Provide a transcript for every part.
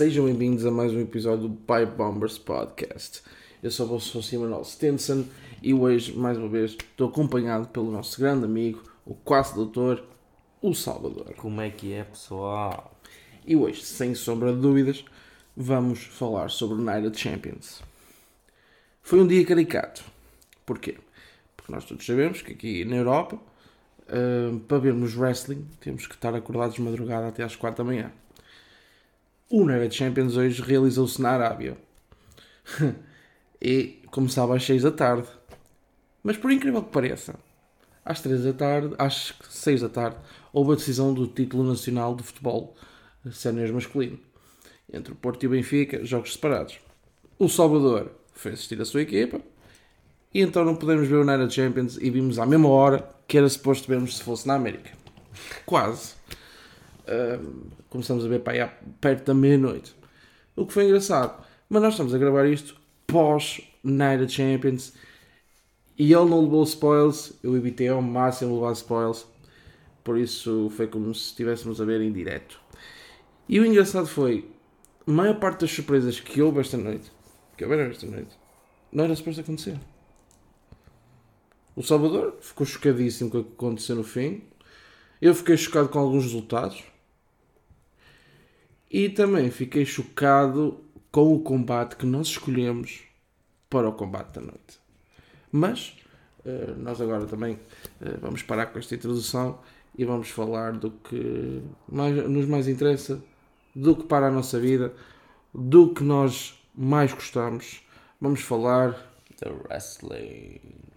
sejam bem-vindos a mais um episódio do Pipe Bombers Podcast. Eu sou o vosso Manuel Stenson e hoje, mais uma vez, estou acompanhado pelo nosso grande amigo, o quase doutor, o Salvador. Como é que é, pessoal? E hoje, sem sombra de dúvidas, vamos falar sobre o Night of Champions. Foi um dia caricato. Porquê? Porque nós todos sabemos que aqui na Europa, uh, para vermos wrestling, temos que estar acordados de madrugada até às 4 da manhã. O Night Champions hoje realizou-se na Arábia. e começava às 6 da tarde. Mas por incrível que pareça, às 3 da tarde, às 6 da tarde, houve a decisão do título nacional de futebol sénior masculino. Entre o Porto e o Benfica, jogos separados. O Salvador foi assistir a sua equipa e então não podemos ver o Night Champions e vimos à mesma hora que era suposto vermos se fosse na América. Quase começamos a ver para aí perto da meia-noite. O que foi engraçado. Mas nós estamos a gravar isto pós Night of Champions e ele não levou spoils. Eu evitei ao máximo levar spoils. Por isso foi como se estivéssemos a ver em direto. E o engraçado foi, a maior parte das surpresas que houve esta noite, que houveram esta noite, não era suposto acontecer. O Salvador ficou chocadíssimo com o que aconteceu no fim. Eu fiquei chocado com alguns resultados. E também fiquei chocado com o combate que nós escolhemos para o combate da noite. Mas uh, nós agora também uh, vamos parar com esta introdução e vamos falar do que mais, nos mais interessa, do que para a nossa vida, do que nós mais gostamos. Vamos falar The Wrestling.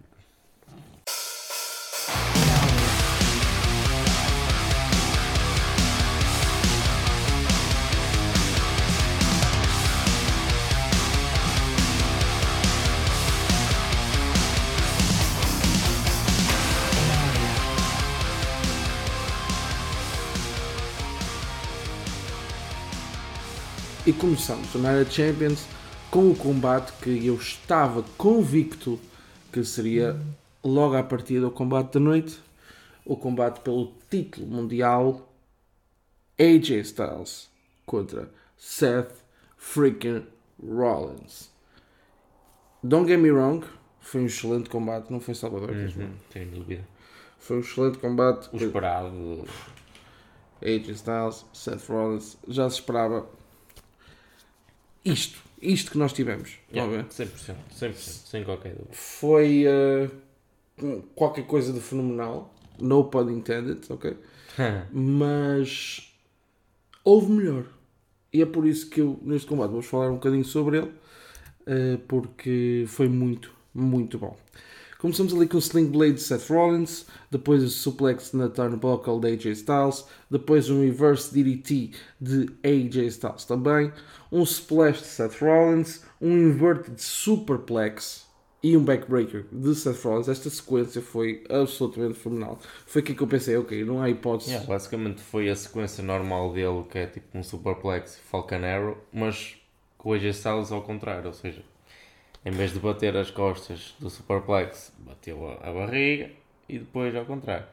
E começamos o Night Champions com o combate que eu estava convicto que seria logo à partida o combate da noite, o combate pelo título mundial AJ Styles contra Seth freaking Rollins. Don't get me wrong, foi um excelente combate, não foi Salvador? Uhum, sem dúvida. Foi um excelente combate. O esperado. AJ Styles, Seth Rollins, já se esperava isto, isto que nós tivemos. Yeah, 100%, 100%, sem qualquer dúvida. Foi uh, qualquer coisa de fenomenal, no pun intended, ok? Mas houve melhor. E é por isso que eu, neste combate, vou falar um bocadinho sobre ele, uh, porque foi muito, muito bom. Começamos ali com o Sling Blade de Seth Rollins, depois o Suplex na Turnbuckle de AJ Styles, depois um Reverse DDT de AJ Styles também, um Splash de Seth Rollins, um Inverted Superplex e um Backbreaker de Seth Rollins. Esta sequência foi absolutamente fenomenal. Foi aqui que eu pensei, ok, não há hipótese. Yeah, basicamente foi a sequência normal dele, que é tipo um Superplex Falcon Arrow, mas com AJ Styles ao contrário, ou seja em vez de bater as costas do superplex, bateu a, a barriga e depois ao contrário.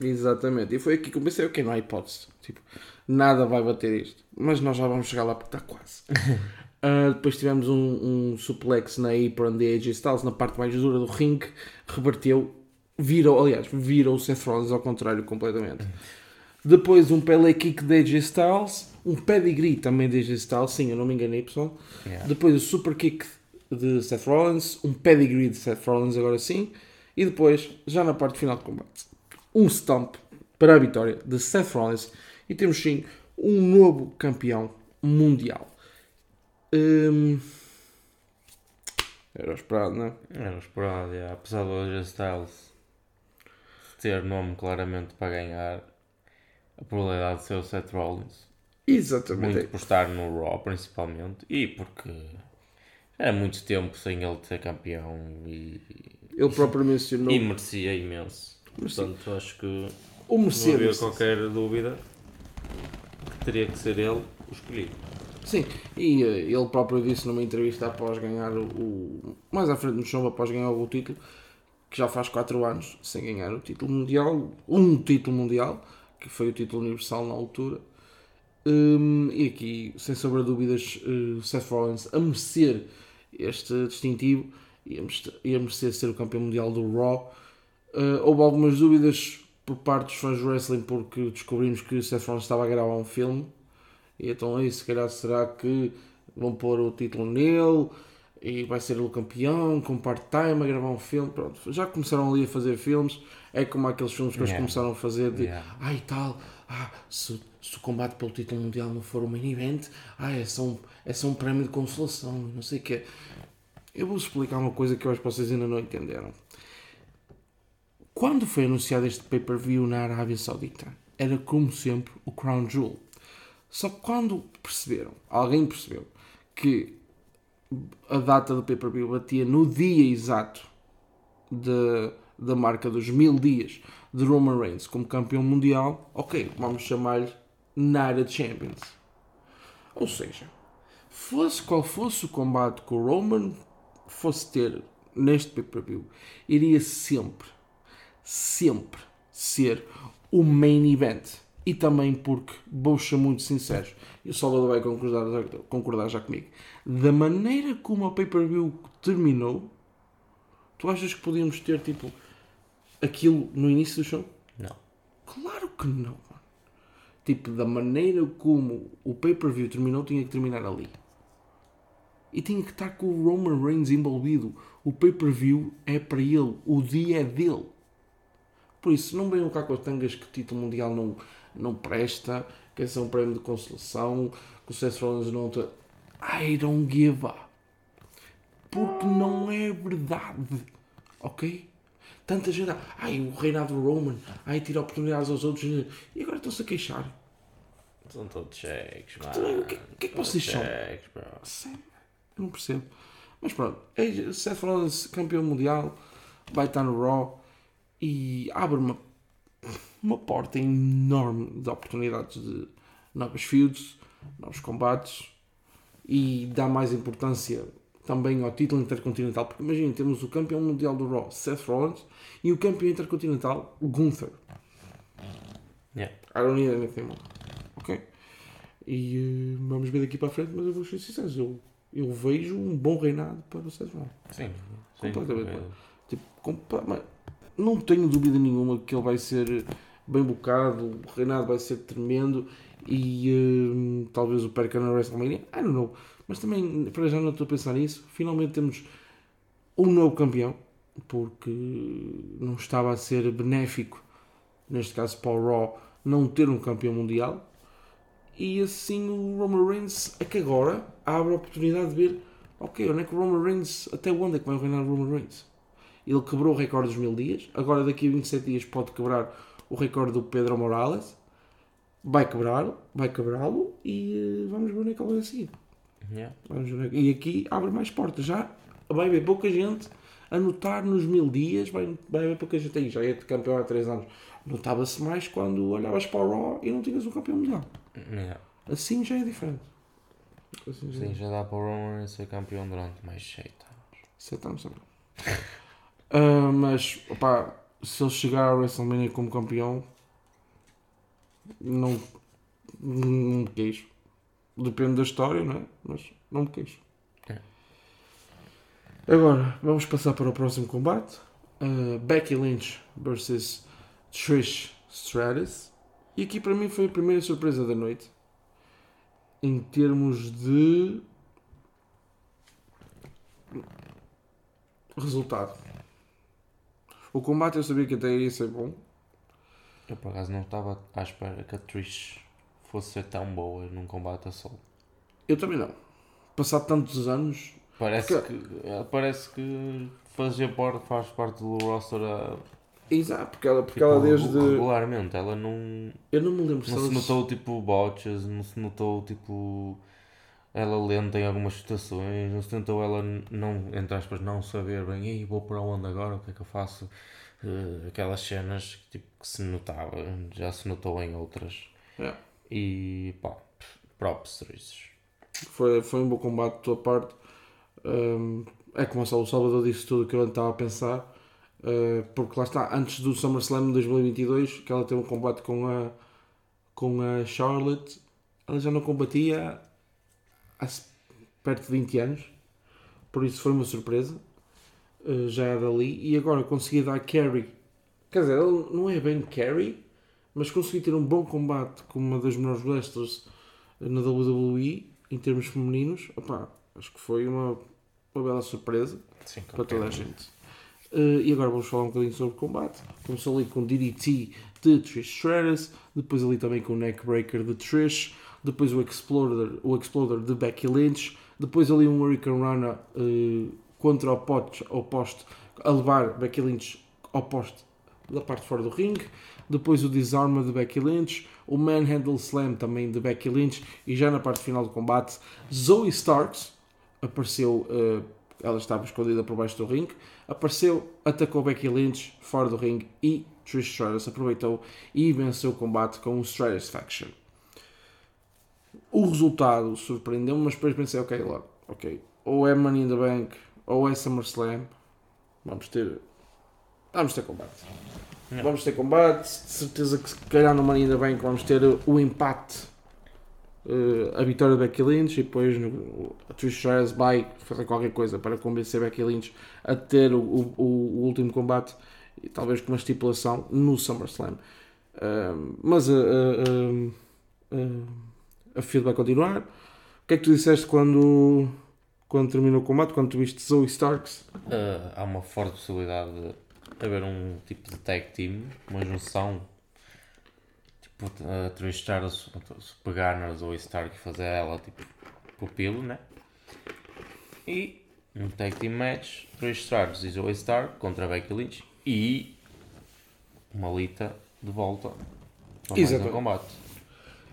Exatamente. E foi aqui que eu pensei, ok, não há hipótese. Tipo, nada vai bater isto. Mas nós já vamos chegar lá porque está quase. uh, depois tivemos um, um, suplex na apron de AJ Styles, na parte mais dura do ringue, reverteu, virou, aliás, virou o Seth Rollins ao contrário completamente. Depois um Pele Kick de AJ Styles, um Pedigree também de AJ Styles, sim, eu não me enganei pessoal. Yeah. Depois o Super Kick de Seth Rollins, um pedigree de Seth Rollins agora sim, e depois, já na parte final do combate, um stomp para a vitória de Seth Rollins e temos sim um novo campeão mundial. Hum... Era esperado, não é? Era esperado, é. apesar do AJ Styles ter nome claramente para ganhar, a probabilidade de ser o Seth Rollins. Exatamente. Muito por estar no Raw, principalmente, e porque era muito tempo sem ele ser campeão e. Ele próprio mencionou. E merecia imenso. Merecia. Portanto, acho que. O Mercedes. Não havia qualquer dúvida que teria que ser ele o escolhido. Sim, e uh, ele próprio disse numa entrevista após ganhar o, mais à frente no show, após ganhar o título, que já faz 4 anos sem ganhar o título mundial, um título mundial, que foi o título universal na altura, Um, e aqui, sem sombra de dúvidas, uh, Seth Rollins a merecer este distintivo e a merecer ser o campeão mundial do Raw. Uh, houve algumas dúvidas por parte dos fãs do wrestling porque descobrimos que Seth Rollins estava a gravar um filme. E então aí, se calhar, será que vão pôr o título nele e vai ser o campeão com part-time a gravar um filme? Pronto, já começaram ali a fazer filmes. É como aqueles filmes que eles Yeah. começaram a fazer de Yeah. ai tal, ah, se, se o combate pelo título mundial não for o main event, ah, é só um, é só um prémio de consolação, não sei o que Eu vou explicar uma coisa que eu acho que vocês ainda não entenderam. Quando foi anunciado este pay-per-view na Arábia Saudita, era como sempre o Crown Jewel. Só que quando perceberam, alguém percebeu, que a data do pay-per-view batia no dia exato de, da marca dos mil dias de Roman Reigns como campeão mundial, ok, vamos chamar-lhe Night Champions. Ou seja, fosse qual fosse o combate que o Roman fosse ter neste pay-per-view, iria sempre, sempre ser o main event. E também porque, vou ser muito sinceros, e o Salvador vai concordar, concordar já comigo, da maneira como a pay-per-view terminou, tu achas que podíamos ter tipo aquilo no início do show? Não. Claro que não. Tipo, da maneira como o pay-per-view terminou, tinha que terminar ali. E tinha que estar com o Roman Reigns envolvido. O pay-per-view é para ele, o dia é dele. Por isso, não venham cá com as tangas que o título mundial não, não presta, que esse é um prémio de consolação, que o Seth Rollins não... I don't give up. Porque não é verdade. Ok? Tanta gente, ai, o reinado Roman, ai, tira oportunidades aos outros e agora estão-se a queixar. São todos cheques, Então, mano. o que- que é que vocês são? cheques, bro. Sério, eu não percebo. Mas pronto, é Seth Rollins, campeão mundial, vai estar no Raw e abre uma, uma porta enorme de oportunidades de novas feuds, novos combates e dá mais importância também ao título intercontinental. Porque imagina, temos o campeão mundial do Raw, Seth Rollins, e o campeão intercontinental, Gunther. Yeah. I don't need anything more. Ok? E eh, vamos ver daqui para a frente, mas eu vou ser sincero, eu, eu vejo um bom reinado para o Seth Rollins. Sim, sim. Completamente. É, Tipo, não tenho dúvida nenhuma que ele vai ser bem bocado, o reinado vai ser tremendo e eh, talvez o perca na WrestleMania. I don't know. Mas também, para já não estou a pensar nisso. Finalmente temos um novo campeão, porque não estava a ser benéfico, neste caso para o Raw, não ter um campeão mundial. E assim o Roman Reigns, é que agora abre a oportunidade de ver, ok, onde é que o Roman Reigns, até onde é que vai reinar o Roman Reigns? Ele quebrou o recorde dos mil dias, agora daqui a 27 dias pode quebrar o recorde do Pedro Morales. Vai quebrá-lo, vai quebrá-lo e eh, vamos ver onde é que ele vai seguir. Yeah. E aqui abre mais portas. Já vai haver pouca gente a notar nos mil dias. Vai, vai haver pouca gente aí. Já é de campeão há 3 anos. Notava-se mais quando olhavas para o Raw e não tinhas um campeão mundial. Yeah. Assim já é diferente. Assim já Sim, já dá para o Roman ser campeão durante mais 7 anos. Sete anos também. Ah, mas, opá, se ele chegar ao WrestleMania como campeão, não, não me queixo. Depende da história, não é? Mas não me queixo. É. Agora, vamos passar para o próximo combate. Ah, Becky Lynch versus Trish Stratus. E aqui para mim foi a primeira surpresa da noite. Em termos de resultado. O combate eu sabia que até iria ser bom. Eu por acaso não estava à espera que a Trish fosse ser tão boa num combate a solo. Eu também não. Passado tantos anos, Parece Porque- que, ela parece que fazia parte, faz parte do roster a, exato, porque ela, porque tipo, ela desde. regularmente. Ela não, Eu não me lembro se não se notou tipo botches, não se notou tipo ela lenta em algumas situações, não se notou ela não, entre aspas, não saber bem, ei, vou para onde agora, o que é que eu faço? Eh, aquelas cenas que, tipo, que se notava, já se notou em outras. É. E pá, props Trish. Foi, foi um bom combate da tua parte. Hum, é como o Salvador disse tudo o que eu estava a pensar. Uh, porque lá está, antes do SummerSlam de 2022, que ela teve um combate com a, com a Charlotte ela já não combatia há perto de 20 anos, por isso foi uma surpresa, eh, já dali, e agora consegui dar carry. Quer dizer, ele não é bem carry, mas consegui ter um bom combate com uma das melhores wrestlers na WWE em termos femininos. Opá, acho que foi uma, uma bela surpresa Sim, para toda a gente. Eh, e agora vamos falar um bocadinho sobre combate. Começou ali com DDT de Trish Stratus, depois ali também com o Neckbreaker de Trish, depois o Exploder, o Exploder de Becky Lynch, depois ali um Hurricane Rana eh, contra o poste, ao poste, a levar Becky Lynch ao poste da parte de fora do ringue, depois o Disarma de Becky Lynch, o Manhandle Slam também de Becky Lynch, e já na parte final do combate, Zoe Starks apareceu, eh, ela estava escondida por baixo do ringue, apareceu, atacou Becky Lynch fora do ringue e Trish Stratus aproveitou e venceu o combate com o Stratusfaction. O resultado surpreendeu-me, mas depois pensei, ok, logo, ok, ou é Money in the Bank ou é SummerSlam, vamos ter, vamos ter combate. Não. Vamos ter combate, de certeza que se calhar no Money in the Bank vamos ter o empate, eh, a vitória de Becky Lynch e depois no, a Trish Stratus vai fazer qualquer coisa para convencer Becky Lynch a ter o, o, o último combate e talvez com uma estipulação no SummerSlam. Ahm, mas a, a, a, a feud vai continuar. O que é que tu disseste quando, quando terminou o combate? Quando tu viste Zoe Starks? Ah, há uma forte possibilidade de haver um tipo de tag team, uma junção. Tipo, a Stratus se pegar na Zoe Stark e fazer ela tipo pupilo, né? E um tag team match, Trish Stratus e Zoe Stark contra Becky Lynch e uma Lita de volta para mais um combate.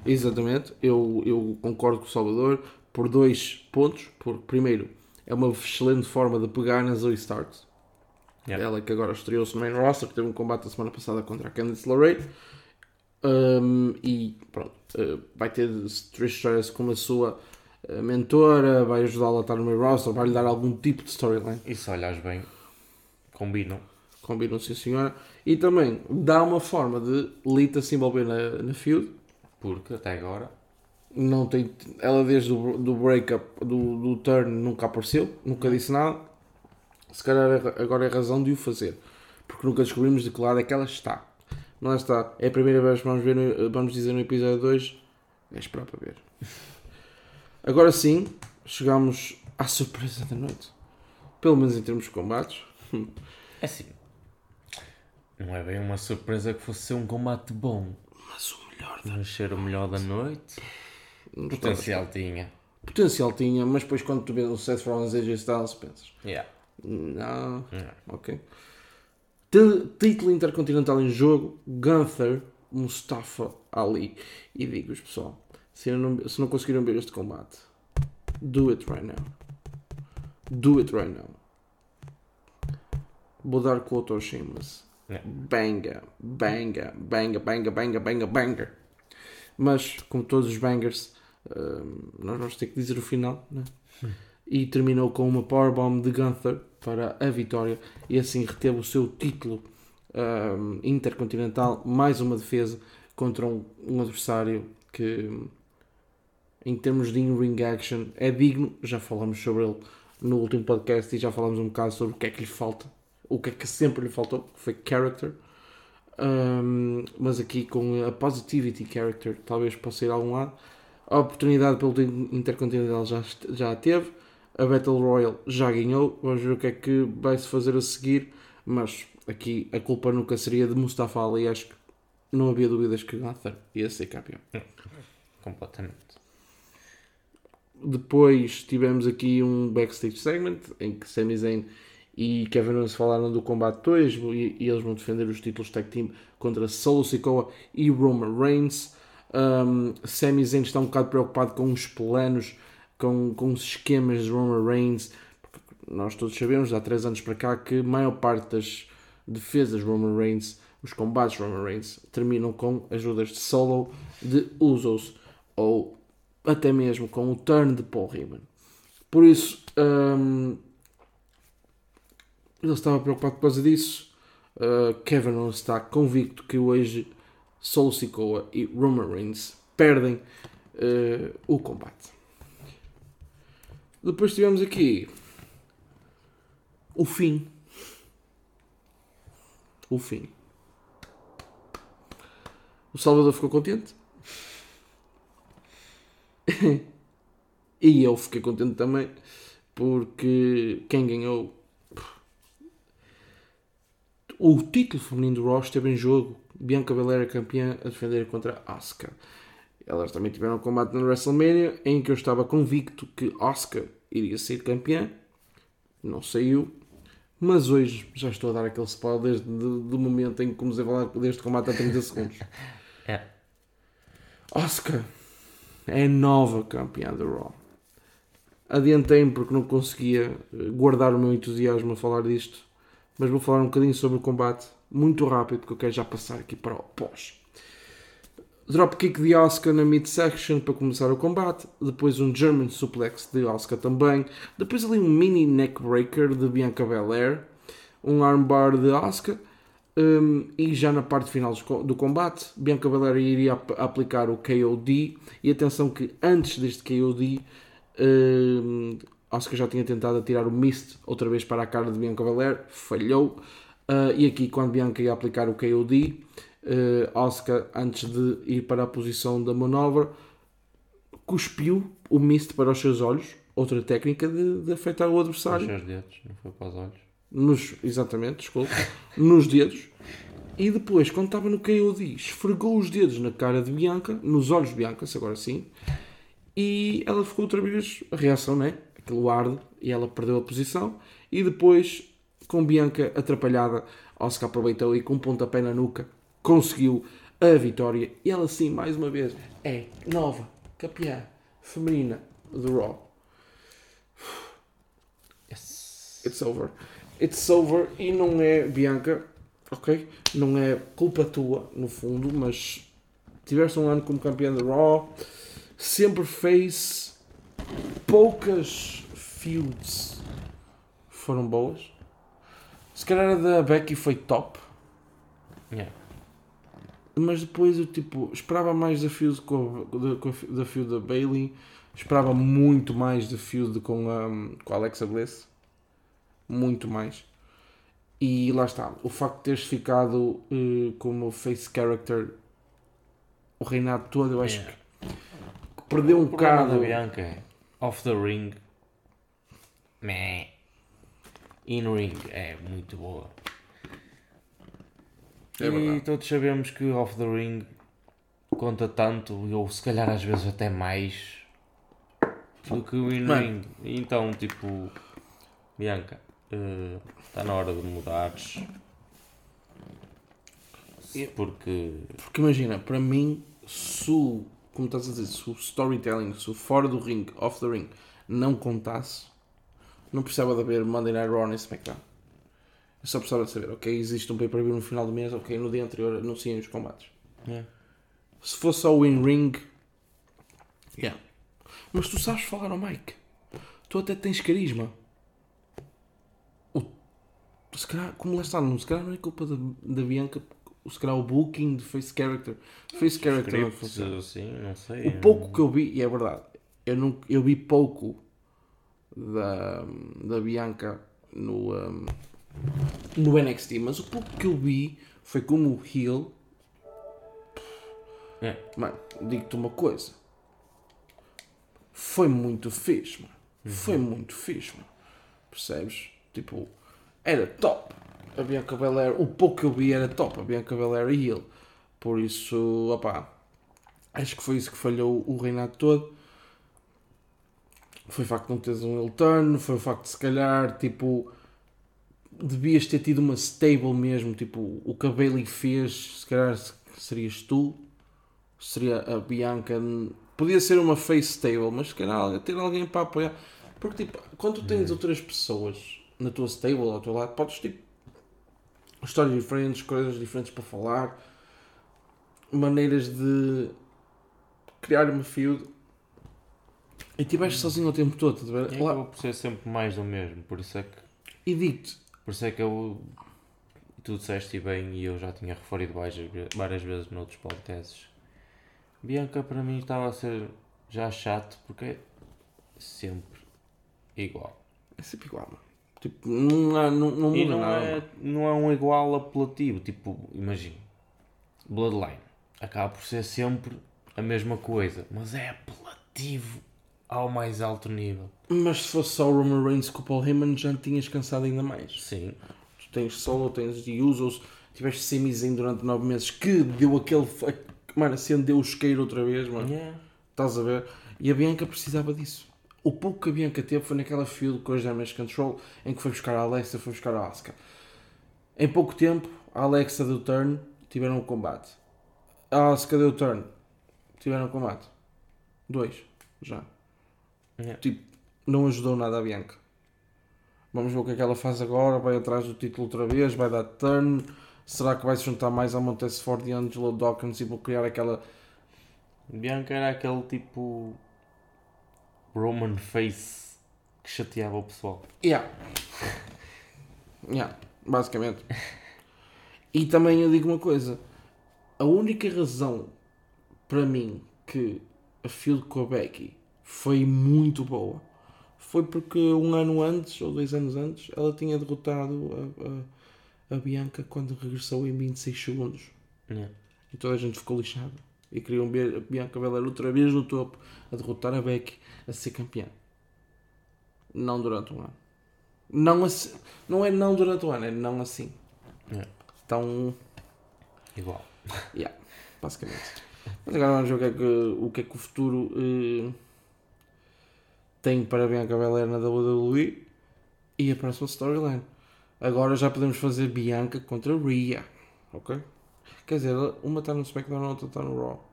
Exatamente, eu, eu concordo com o Salvador por dois pontos. Por, primeiro, é uma excelente forma de pegar na Zoe Starks. Yeah. Ela que agora estreou-se no main roster, que teve um combate a semana passada contra a Candice LeRae. Um, e pronto, uh, vai ter Trish Stratus como a sua uh, mentora, vai ajudá-la a estar no main roster, vai lhe dar algum tipo de storyline. E se olhares bem, combinam. Combinam, sim senhora. E também dá uma forma de Lita se envolver na, na feud. Porque até agora Não tem, ela desde o do breakup, do, do turn, nunca apareceu, nunca disse nada. Se calhar é- agora é razão de o fazer. Porque nunca descobrimos de que lado é que ela está. Não está. É a primeira vez que vamos, ver no- vamos dizer no episódio 2. É esperar para ver. Agora sim, chegamos à surpresa da noite. Pelo menos em termos de combates. É assim. Não é bem uma surpresa que fosse ser um combate bom. Mas o melhor Mas ser o melhor da noite. Potencial tinha. Potencial tinha, mas depois quando tu vês o Seth Rollins e AJ Styles pensas. Yeah. Não, Yeah. Ok. T- Título Intercontinental em jogo: Gunther, Mustafa Ali. E digo-vos, pessoal, se, não, se não conseguiram ver este combate, do it right now. Do it right now. Vou dar quote ao. Yeah. Banga, banga, banga, banga, banga, banga, banga. Mas, como todos os bangers, hum, nós vamos ter que dizer o final, né? E terminou com uma powerbomb de Gunther para a vitória e assim reteve o seu título hum, intercontinental. Mais uma defesa contra um, um adversário que, em termos de in-ring action, é digno. Já falamos sobre ele no último podcast e já falamos um bocado sobre o que é que lhe falta, o que é que sempre lhe faltou, que foi character. Um, mas aqui com a positivity character talvez possa ir a algum lado. A oportunidade pelo Intercontinental já, já a teve. A Battle Royale já ganhou. Vamos ver o que é que vai se fazer a seguir. Mas aqui a culpa nunca seria de Mustafa Ali. Acho que não havia dúvidas que Gunther ia ser campeão. Completamente. Depois tivemos aqui um backstage segment em que Sami Zayn e Kevin Owens falaram do combate 2 e, e eles vão defender os títulos tag team contra Solo Sikoa e Roman Reigns. Um, Sami Zayn está um bocado preocupado com os planos, com, com os esquemas de Roman Reigns. Nós todos sabemos, há 3 anos para cá, que a maior parte das defesas de Roman Reigns, os combates de Roman Reigns, terminam com ajudas de Solo, de Usos ou até mesmo com o turn de Paul Heyman. Por isso, hum, ele estava preocupado por causa disso. Uh, Kevin Owens está convicto que hoje Solo Sikoa e Roman Reigns perdem uh, o combate. Depois tivemos aqui o fim. O fim. O Salvador ficou contente. e eu fiquei contente também. Porque quem ganhou o título feminino do Raw esteve em jogo. Bianca Belair campeã a defender contra Asuka. Elas também tiveram um combate no WrestleMania em que eu estava convicto que Asuka iria ser campeã. Não saiu. Mas hoje já estou a dar aquele spoiler desde do momento em que comecei a falar deste combate há 30 segundos. É. Oscar é nova campeã do Raw. Adiantei-me porque não conseguia guardar o meu entusiasmo a falar disto. Mas vou falar um bocadinho sobre o combate muito rápido porque eu quero já passar aqui para o pós. Dropkick de Asuka na midsection para começar o combate. Depois um German suplex de Asuka também. Depois ali um mini neckbreaker de Bianca Belair. Um armbar de Asuka. Um, e já na parte final do combate, Bianca Belair iria ap aplicar o KOD. E atenção que antes deste KOD, um, Asuka já tinha tentado atirar o Mist outra vez para a cara de Bianca Belair. Falhou. Uh, e aqui, quando Bianca ia aplicar o KOD, Oscar, antes de ir para a posição da manobra, cuspiu o mist para os seus olhos, outra técnica de, de afetar o adversário. Nos seus dedos, não foi para os olhos. Nos, exatamente, desculpa. nos dedos. E depois, quando estava no KOD, esfregou os dedos na cara de Bianca, nos olhos de Bianca, se agora sim. E ela ficou outra vez, a reação, né? Aquilo arde, e ela perdeu a posição. E depois, com Bianca atrapalhada, Oscar aproveitou e com um pontapé na nuca, conseguiu a vitória. E ela sim, mais uma vez, é nova campeã feminina do Raw. Yes. It's over. It's over e não é Bianca, ok? Não é culpa tua, no fundo, mas tiveste um ano como campeã do Raw, sempre fez poucas feuds foram boas. Se calhar a da Becky foi top. Yeah. Mas depois eu tipo, esperava mais desafios com, a- com desafio da Bailey, esperava muito mais desafio de, com, a, com a Alexa Bliss, muito mais. E lá está, o facto de teres ficado eh, como face character o reinado todo, eu acho Yeah. que perdeu um O problema bocado. da Bianca é off the ring. Meh. In ring é muito boa. É e todos sabemos que off the ring conta tanto, ou se calhar às vezes até mais do que o in ring. Então, tipo, Bianca, está na hora de mudares. Porque Porque imagina, para mim, se o, como estás a dizer, se o storytelling, se o fora do ring, off the ring, não contasse, não precisava de haver Monday Night Raw nem SmackDown. Eu só precisava de saber, ok, existe um pay-per-view no final do mês, ok, no dia anterior anunciem os combates. É. Se fosse só o in-ring, yeah. Mas tu sabes falar ao Mike. Tu até tens carisma. O, se calhar, como lá está, não, se calhar não é culpa da, da Bianca, se calhar o booking de face character. Face character não funciona. assim, não sei. O pouco que eu vi, e é verdade, eu, não, eu vi pouco da, da Bianca no, um, no NXT, mas o pouco que eu vi foi como o heel. É. Mano, digo-te uma coisa. Foi muito fixe, mano. Foi muito fixe, mano. Percebes? Tipo, era top. A Bianca Belair, o pouco que eu vi era top. A Bianca Belair e heel. Por isso, opá, acho que foi isso que falhou o reinado todo. Foi o facto de não teres um heel turn, foi o facto de se calhar, tipo, devias ter tido uma stable mesmo, tipo, o que a Bailey fez, se calhar serias tu, seria a Bianca, podia ser uma face stable, mas se calhar ter alguém para apoiar, porque tipo, quando tu tens outras pessoas na tua stable, ao teu lado, podes tipo, histórias diferentes, coisas diferentes para falar, maneiras de criar uma feud, e estiveste sozinho o tempo todo, estás a ver? E Lá- acabou por ser sempre mais do mesmo, por isso é que, e digo-te, por isso é que eu, tu disseste bem e eu já tinha referido várias, ve- várias vezes noutros podcasts, Bianca para mim estava a ser já chato porque é sempre igual. É sempre igual, mano. Tipo, não, há, não, não E muda não nada. é, não é um igual apelativo. Tipo, imagina, Bloodline acaba por ser sempre a mesma coisa, mas é apelativo ao mais alto nível. Mas se fosse só o Roman Reigns com o Paul Heyman, já tinhas cansado ainda mais. Sim, Tu tens solo, tens de Usos, tiveste Samizinho durante 9 meses que deu aquele. Mano, acendeu o isqueiro outra vez, mano. yeah. Estás a ver? E a Bianca precisava disso. O pouco que a Bianca teve foi naquela feud com a Damage Control em que foi buscar a Alexa foi buscar a Asuka. Em pouco tempo, a Alexa deu turn, tiveram um combate. A Asuka deu turn, tiveram um combate. Dois, já. Yeah. Tipo, não ajudou nada a Bianca. Vamos ver o que é que ela faz agora. Vai atrás do título outra vez, vai dar turn. Será que vai se juntar mais a Montez Ford e Angelo Dawkins e vou criar aquela. Bianca era aquele tipo Roman Face que chateava o pessoal. Yeah. Yeah, basicamente. E também eu digo uma coisa: a única razão para mim que a feud com a Becky foi muito boa foi porque um ano antes, ou dois anos antes, ela tinha derrotado a, a, a Bianca quando regressou em 26 segundos. Yeah. E toda a gente ficou lixada. E queriam ver a Bianca Belair outra vez no topo, a derrotar a Becky, a ser campeã. Não durante um ano. Não, assim, não é não durante um ano, é não assim. Yeah. Então, Igual. yeah, basicamente. Mas agora vamos ver o que é que o, que é que o futuro eh, tem para Bianca Belair na WWE e a próxima storyline. Agora já podemos fazer Bianca contra Rhea, ok? Quer dizer, uma está no SmackDown, a outra está no Raw.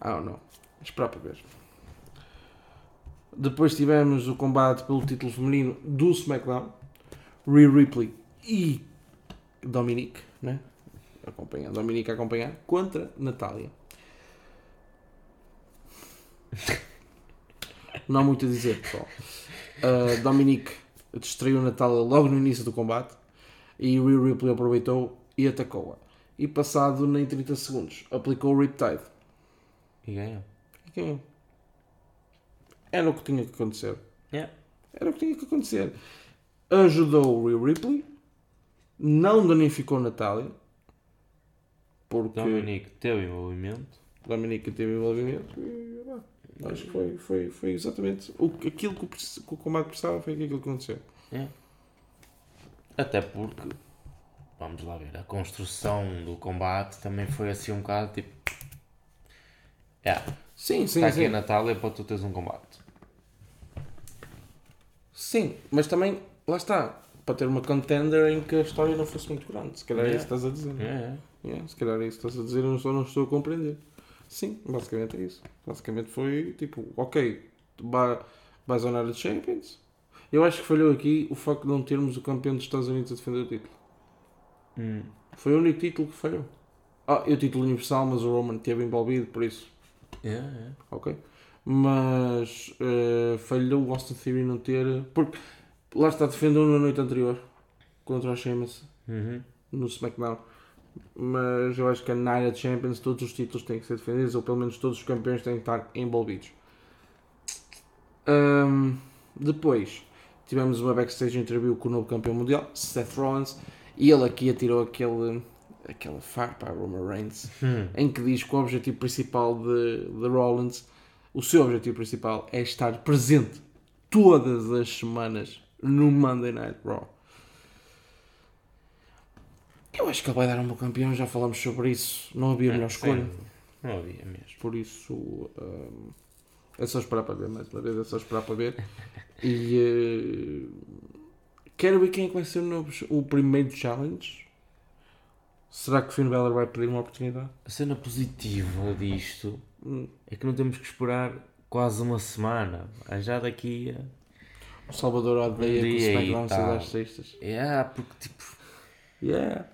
I don't know. Esperar para ver. Depois tivemos o combate pelo título feminino do SmackDown. Rhea Ripley e Dominique, né? Acompanhar, Dominique a acompanhar contra Natália. Não há muito a dizer, pessoal. Uh, Dominique distraiu Natália logo no início do combate e Rhea Ripley aproveitou e atacou-a. E passado nem 30 segundos, aplicou o Riptide. E ganhou. E ganhou. Era o que tinha que acontecer. Yeah. Era o que tinha que acontecer. Ajudou o Rhea Ripley, não danificou Natália, porque Dominique teve envolvimento. Dominique teve envolvimento e acho que foi, foi, foi exatamente o, aquilo que o, que o combate precisava, foi aquilo que aconteceu. Yeah. Até porque, vamos lá ver, a construção do combate também foi assim um bocado tipo. Yeah, Sim, sim, está aqui sim. a Natália para tu teres um combate. Sim, mas também, lá está, para ter uma contender em que a história não fosse muito grande. Se calhar é Yeah. isso que estás a dizer. é? Yeah, yeah. Yeah, se calhar é isso que estás a dizer, eu não estou, não estou a compreender. Sim, basicamente é isso. Basicamente foi tipo, ok, vais ao Night Champions. Eu acho que falhou aqui o facto de não termos o campeão dos Estados Unidos a defender o título. Hum. Foi o único título que falhou. Ah, e o título universal, mas o Roman esteve envolvido, por isso, Yeah, yeah. ok. Mas eh, falhou o Austin Theory não ter. Porque lá está defendendo na noite anterior contra o Sheamus Uhum. no SmackDown. Mas eu acho que a Night Champions, todos os títulos têm que ser defendidos, ou pelo menos todos os campeões têm que estar envolvidos. Ahm, depois tivemos uma backstage interview com o novo campeão mundial, Seth Rollins, e ele aqui atirou aquele, aquela farpa a Roman Reigns, Hum. em que diz que o objetivo principal de, de Rollins, o seu objetivo principal é estar presente todas as semanas no Monday Night Raw. Eu acho que ele vai dar um bom campeão, já falamos sobre isso. Não havia melhor Sim, escolha. Não havia mesmo. Por isso hum, é só esperar para ver, mais uma vez é só esperar para ver. E eh, quero ver quem é que vai ser o, novo- o primeiro challenge. Será que Finn Balor vai pedir uma oportunidade? A cena positiva disto Hum, é que não temos que esperar quase uma semana. Ah, Já daqui a. O Salvador odeia que o dia SmackDown seja tal. às sextas. Yeah, porque tipo. Yeah.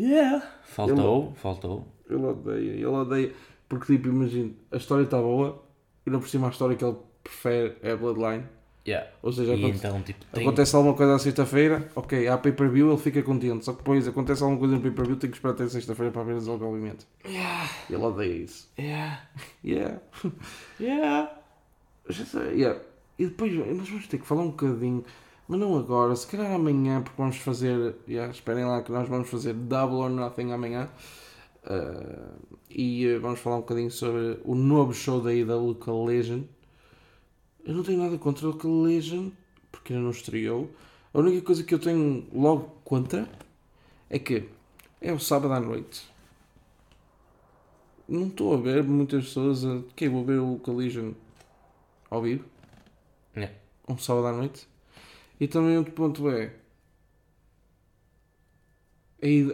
Yeah. Faltou, faltou. Ele odeia, ele odeia. Porque, tipo, imagina, a história está boa e não por cima a história que ele prefere é a Bloodline. Yeah. Ou seja, E aconte- então, tipo, tem... acontece alguma coisa à sexta-feira, ok, há pay-per-view, ele fica contente. Só que depois acontece alguma coisa no pay-per-view, tem que esperar até sexta-feira para ver o desenvolvimento. Yeah. Ele odeia isso. Yeah. Yeah. Yeah. Já sei, yeah. E depois nós vamos ter que falar um bocadinho, mas não agora, se calhar amanhã, porque vamos fazer, yeah, esperem lá que nós vamos fazer Double or Nothing amanhã. Uh, e uh, vamos falar um bocadinho sobre o novo show da IW Collision. Eu não tenho nada contra o Collision, porque ainda não estreou. A única coisa que eu tenho logo contra é que é o sábado à noite. Não estou a ver muitas pessoas a. Que vou ver o Collision ao vivo. Yeah. Um sábado à noite. E também outro ponto é.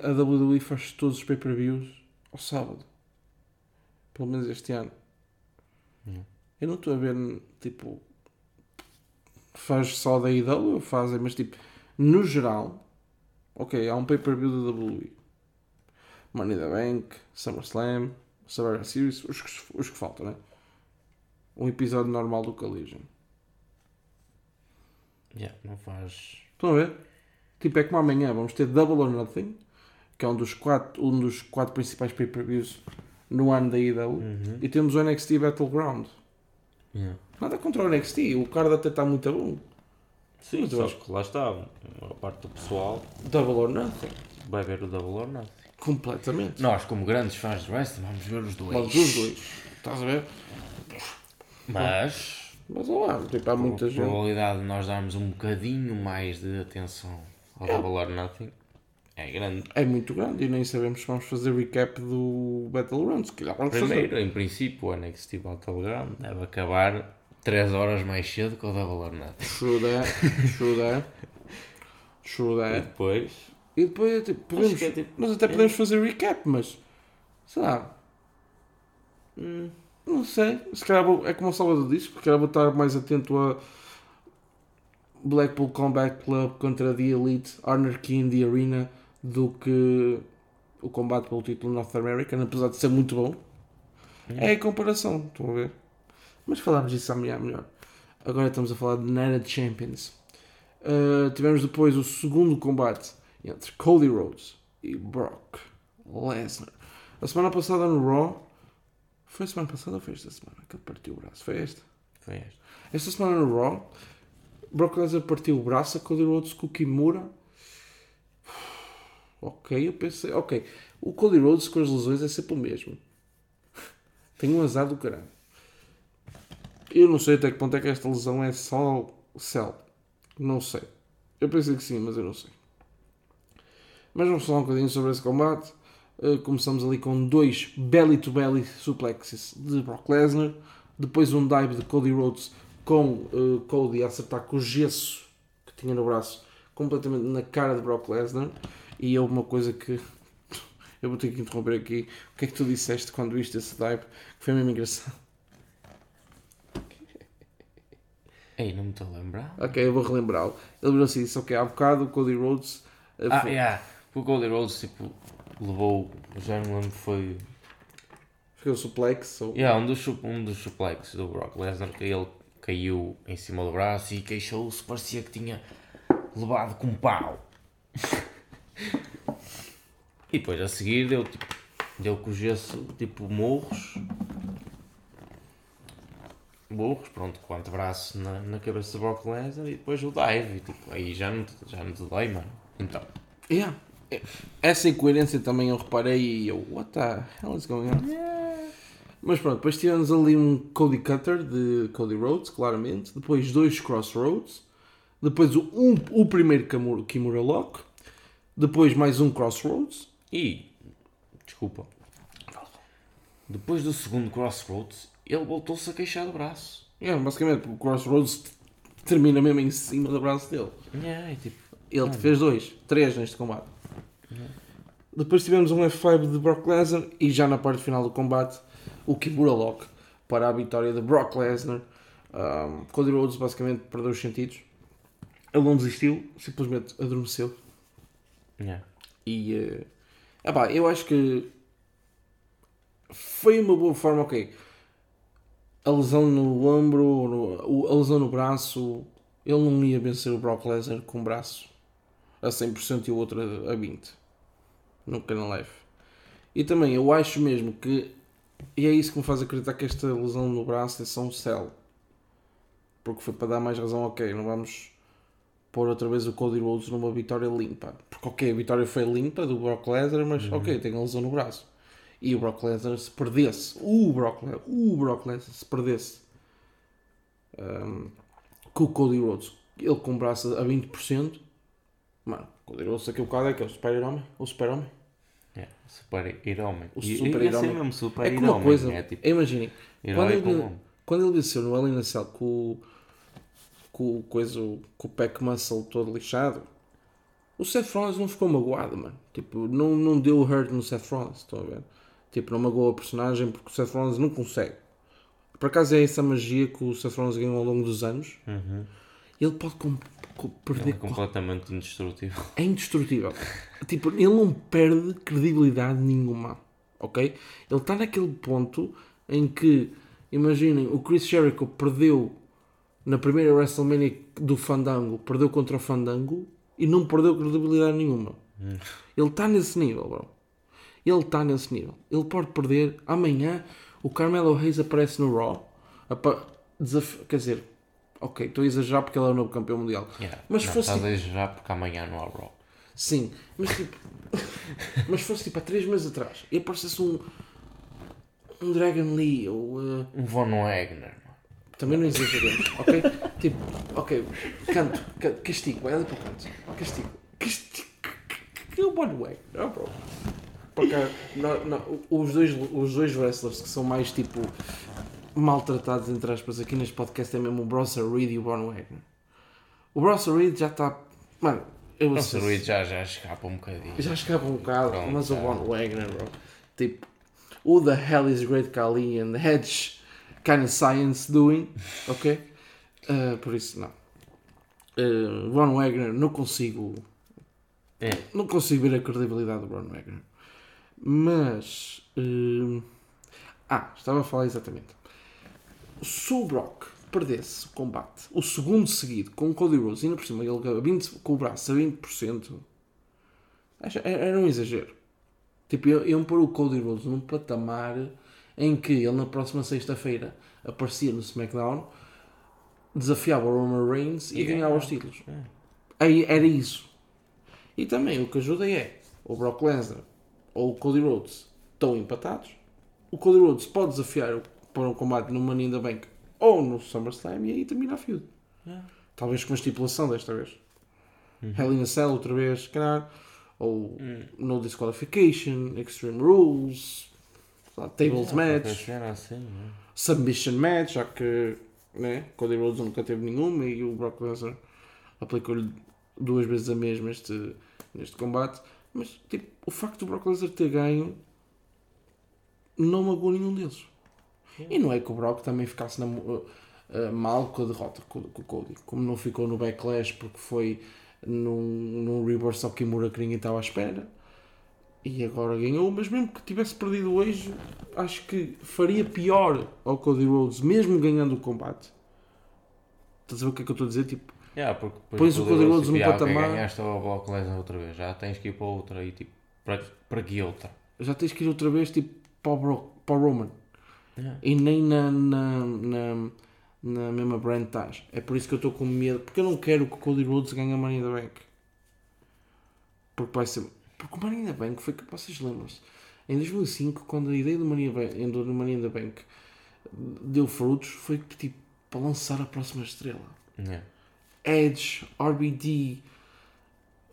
A WWE faz todos os pay-per-views ao sábado. Pelo menos este ano. Yeah. Eu não estou a ver, tipo. Faz só da IW, fazem, mas tipo. No geral. Ok, há um pay-per-view da WWE. Money in the Bank, SummerSlam, Survivor Series, os que, os que faltam, né? Um episódio normal do Collision. Yeah, não faz... Estão a ver? Tipo, é como amanhã vamos ter Double or Nothing, que é um dos quatro, um dos quatro principais pay-per-views no ano da IW, Uhum. e temos o NXT Battleground. Yeah. Nada contra o NXT, o card até está muito bom. Sim, Mas eu acho- que lá está, a parte do pessoal Double or Nothing. vai ver o Double or Nothing. Completamente. Nós, como grandes fãs de wrestling, vamos ver os dois. Logo dos dois. Estás a ver? Mas, Mas olha lá, tipo, há muita a gente. probabilidade de nós darmos um bocadinho mais de atenção ao Double or Nothing é grande. É muito grande e nem sabemos se vamos fazer recap do Battleground. Se calhar vamos fazer. Primeiro, em princípio, o NXT Battleground deve acabar 3 horas mais cedo que o Double or Nothing. True that. True E depois, E depois, é, tipo, podemos, é, tipo, nós até podemos fazer recap, mas sei lá. hum, não sei. Se calhar vou, é como o Salvador disse, porque calhar vou estar mais atento a Blackpool Combat Club contra The Elite, Anarchy in the Arena, do que o combate pelo título North American, apesar de ser muito bom. É a comparação, estão a ver? Mas falámos disso amanhã melhor. Agora estamos a falar de Night Champions. Uh, tivemos depois o segundo combate entre Cody Rhodes e Brock Lesnar. A semana passada no Raw. Foi semana passada ou foi esta semana que ele partiu o braço? Foi esta? foi esta. Esta semana no Raw, Brock Lesnar partiu o braço a Cody Rhodes com o Kimura. Ok, eu pensei. Ok, o Cody Rhodes com as lesões é sempre o mesmo. Tem um azar do caralho. Eu não sei até que ponto é que esta lesão é só céu. Não sei. Eu pensei que sim, mas eu não sei. Mas vamos falar um bocadinho sobre esse combate. Uh, começamos ali com dois belly-to-belly suplexes de Brock Lesnar. Depois um dive de Cody Rhodes com uh, Cody a acertar com o gesso que tinha no braço completamente na cara de Brock Lesnar. E houve uma coisa que eu vou ter que interromper aqui. O que é que tu disseste quando viste esse dive? Que foi mesmo engraçado. Ei, não me estou a lembrar. Ok, eu vou relembrá-lo. Ele virou assim disse: Ok, há bocado o Cody Rhodes. uh, Ah, foi- yeah. O Cody Rhodes, tipo, levou, já não lembro, foi... Foi o suplex. Ou... Yeah, um dos, um dos suplexes do Brock Lesnar, que ele caiu em cima do braço e queixou-se, parecia que tinha levado com pau. e depois a seguir deu, tipo, deu com o gesso, tipo, morros. Morros, pronto, com o antebraço na, na cabeça do Brock Lesnar e depois o dive. E, tipo, aí já não, te- já não te dói, mano. Então, Yeah. Essa incoerência também eu reparei e eu, what the hell is going on? Mas pronto, depois tivemos ali um Cody Cutter de Cody Rhodes, claramente. Depois dois Crossroads. Depois o, um, o primeiro Kimura, Lock. Depois mais um Crossroads. E, desculpa, depois do segundo Crossroads, ele voltou-se a queixar do braço. Yeah, basicamente, o Crossroads termina mesmo em cima do braço dele. Yeah, tipo, Ele fez dois, três neste combate. Depois tivemos um F5 de Brock Lesnar e já na parte final do combate o Kimura Lock para a vitória de Brock Lesnar. Um, Cody Rhodes basicamente perdeu os sentidos. Ele não desistiu, simplesmente adormeceu. yeah. E eh, epá, eu acho que foi uma boa forma, ok. A lesão no ombro, no- o- a lesão no braço, Ele não ia vencer o Brock Lesnar com um braço a 100% e o outro a a 20%. Nunca na live. E também eu acho mesmo que. E é isso que me faz acreditar que esta lesão no braço é só um cell. Porque foi para dar mais razão, ok, não vamos pôr outra vez o Cody Rhodes numa vitória limpa. Porque ok, a vitória foi limpa do Brock Lesnar, mas ok, tem a lesão no braço. E o Brock Lesnar se perdesse, o Brock Lesnar, o Brock Lesnar se perdesse um, com o Cody Rhodes, ele com o braço a 20%, mano, o Cody Rhodes daqui a bocado é que é o super-homem, o super-homem. É, super-herói. O super-herói. é mesmo É super-herói. uma coisa, É tipo, imaginem, quando ele, quando ele venceu no Hell in a Cell com, o- com, o coisa, com o pack muscle todo lixado, o Seth Rollins não ficou magoado, mano. Tipo, não, não deu hurt no Seth Rollins, estão a ver? Tipo, não magoou a personagem porque o Seth Rollins não consegue. Por acaso é essa magia que o Seth Rollins ganhou ao longo dos anos. Uhum. Ele pode com- com- Ele perder é completamente indestrutível. é indestrutível. tipo, ele não perde credibilidade nenhuma. Ok? Ele está naquele ponto em que, imaginem, o Chris Jericho perdeu na primeira WrestleMania do Fandango, perdeu contra o Fandango e não perdeu credibilidade nenhuma. Ele está nesse nível, bro. Ele está nesse nível. Ele pode perder. Amanhã o Carmelo Reis aparece no Raw. Apa- desaf- Quer dizer, ok, estou a exagerar porque ele é o novo campeão mundial. Yeah. Mas não, fosse- Estás a exagerar porque amanhã não há Raw. Sim, mas tipo. mas fosse tipo há 3 meses atrás e aparecesse um. Um Dragon Lee ou. uh, Um Von Wagner. também não exageremos, ok? Tipo, ok, canto, ca- castigo, vai ali para o canto. Castigo. Castigo. Que é o Bon Way, não, bro? Porque não, não, os, dois, os dois wrestlers que são mais tipo maltratados, entre aspas, aqui neste podcast é mesmo o Bronson Reed e o Von Wagner. O Bronson Reed já está. Mano, eu O sei- Ruiz já, já escapa um bocadinho. já escapa um bocado, Pronto, mas o. Von Wagner, bro. Tipo, who the hell is Great Khali and Hedge kind of science doing? Ok? Uh, por isso, não. Uh, Von Wagner, não consigo. É. Não consigo ver a credibilidade do Von Wagner. Mas. uh, ah, estava a falar exatamente. Se o Brock perdesse o combate, o segundo seguido, com o Cody Rhodes, ainda por cima ele a 20, com o braço a 20%, acho- era um exagero. Tipo, iam- pôr o Cody Rhodes num patamar em que ele na próxima sexta-feira aparecia no SmackDown, desafiava o Roman Reigns e, E ganhava ganhava. os títulos. É. Aí era isso. E também o que ajuda é o Brock Lesnar ou o Cody Rhodes estão empatados. O Cody Rhodes pode desafiar para um combate no Money in the Bank ou no SummerSlam e aí termina a feud. É. Talvez com uma estipulação desta vez. Hell in a Cell outra vez, calhar. Ou no disqualification, Extreme Rules, lá, Tables Ah, Match, assim, né? Submission Match, já que né, Cody Rhodes nunca teve nenhuma e o Brock Lesnar aplicou-lhe duas vezes a mesma este, neste combate. Mas tipo, o facto do Brock Lesnar ter ganho não magoou nenhum deles. E não é que o Brock também ficasse na, uh, uh, mal com a derrota com, com o Cody, como não ficou no Backlash porque foi num, num reverse ao Kimura que ninguém estava à espera. E agora ganhou, mas mesmo que tivesse perdido hoje, acho que faria pior ao Cody Rhodes, mesmo ganhando o combate. Estás a ver o que é que eu estou a dizer? Tipo, Yeah, porque Pões o Cody Rhodes num "Ah, ok, patamar." ganhaste o Brock Lesnar outra vez, já tens que ir para outra e tipo, para, para que outra? já tens que ir outra vez tipo, para, o Brock, para o Roman. Yeah. E nem na, na, na, na mesma brand estás. É por isso que eu estou com medo. Porque eu não quero que o Cody Rhodes ganhe a Money in the Bank. Porque vai ser. Porque o Money in the Bank foi que vocês lembram-se. Em 2005, quando a ideia do Money, in the Bank- do Money in the Bank deu frutos, foi tipo para lançar a próxima estrela. Yeah. Edge, RBD,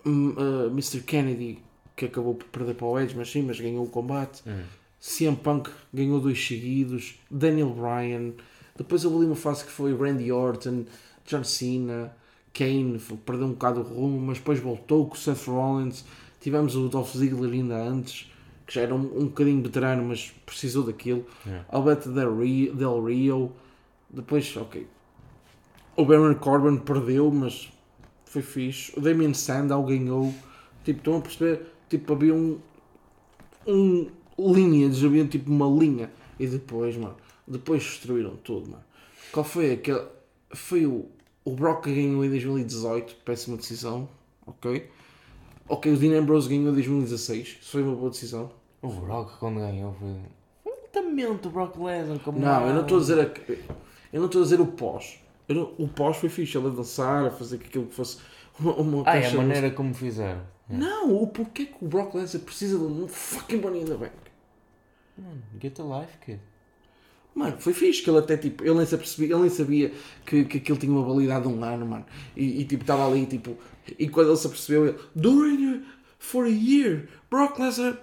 hum, uh, Mr. Kennedy, que acabou por perder para o Edge, mas sim, mas ganhou o combate. Hum. CM Punk ganhou dois seguidos, Daniel Bryan, depois houve ali uma fase que foi Randy Orton, John Cena, Kane, perdeu um bocado o rumo, mas depois voltou com o Seth Rollins, tivemos o Dolph Ziggler ainda antes, que já era um, um bocadinho veterano, mas precisou daquilo, Yeah. Alberto Del Rio, Del Rio, depois, ok, o Baron Corbin perdeu, mas foi fixe, o Damien Sandow ganhou, tipo, estão a perceber, tipo, havia um, um lineage, havia tipo uma linha. E depois, mano, depois destruíram tudo, mano. Qual foi aquele. Foi o. O Brock ganhou em 2018, péssima decisão, ok? Ok, o Dean Ambrose ganhou em 2016, isso foi uma boa decisão. O Brock quando ganhou foi. Foi lentamente o Brock Lesnar como Não, eu não estou a dizer a... eu não estou a dizer o pós. Eu não- O pós foi fixe, ele a dançar, a fazer que aquilo que fosse uma, uma Ah, é a de- maneira como fizeram. Não, o porquê que o Brock Lesnar precisa de um fucking Money in the Bank? Mano, get a life, kid. Mano, foi fixe que ele até tipo, ele nem, se apercebia, ele nem sabia que, que aquilo tinha uma validade de um ano, mano. E, e, tipo, estava ali, tipo, e quando ele se apercebeu, ele, during a, for a year, Brock Lesnar,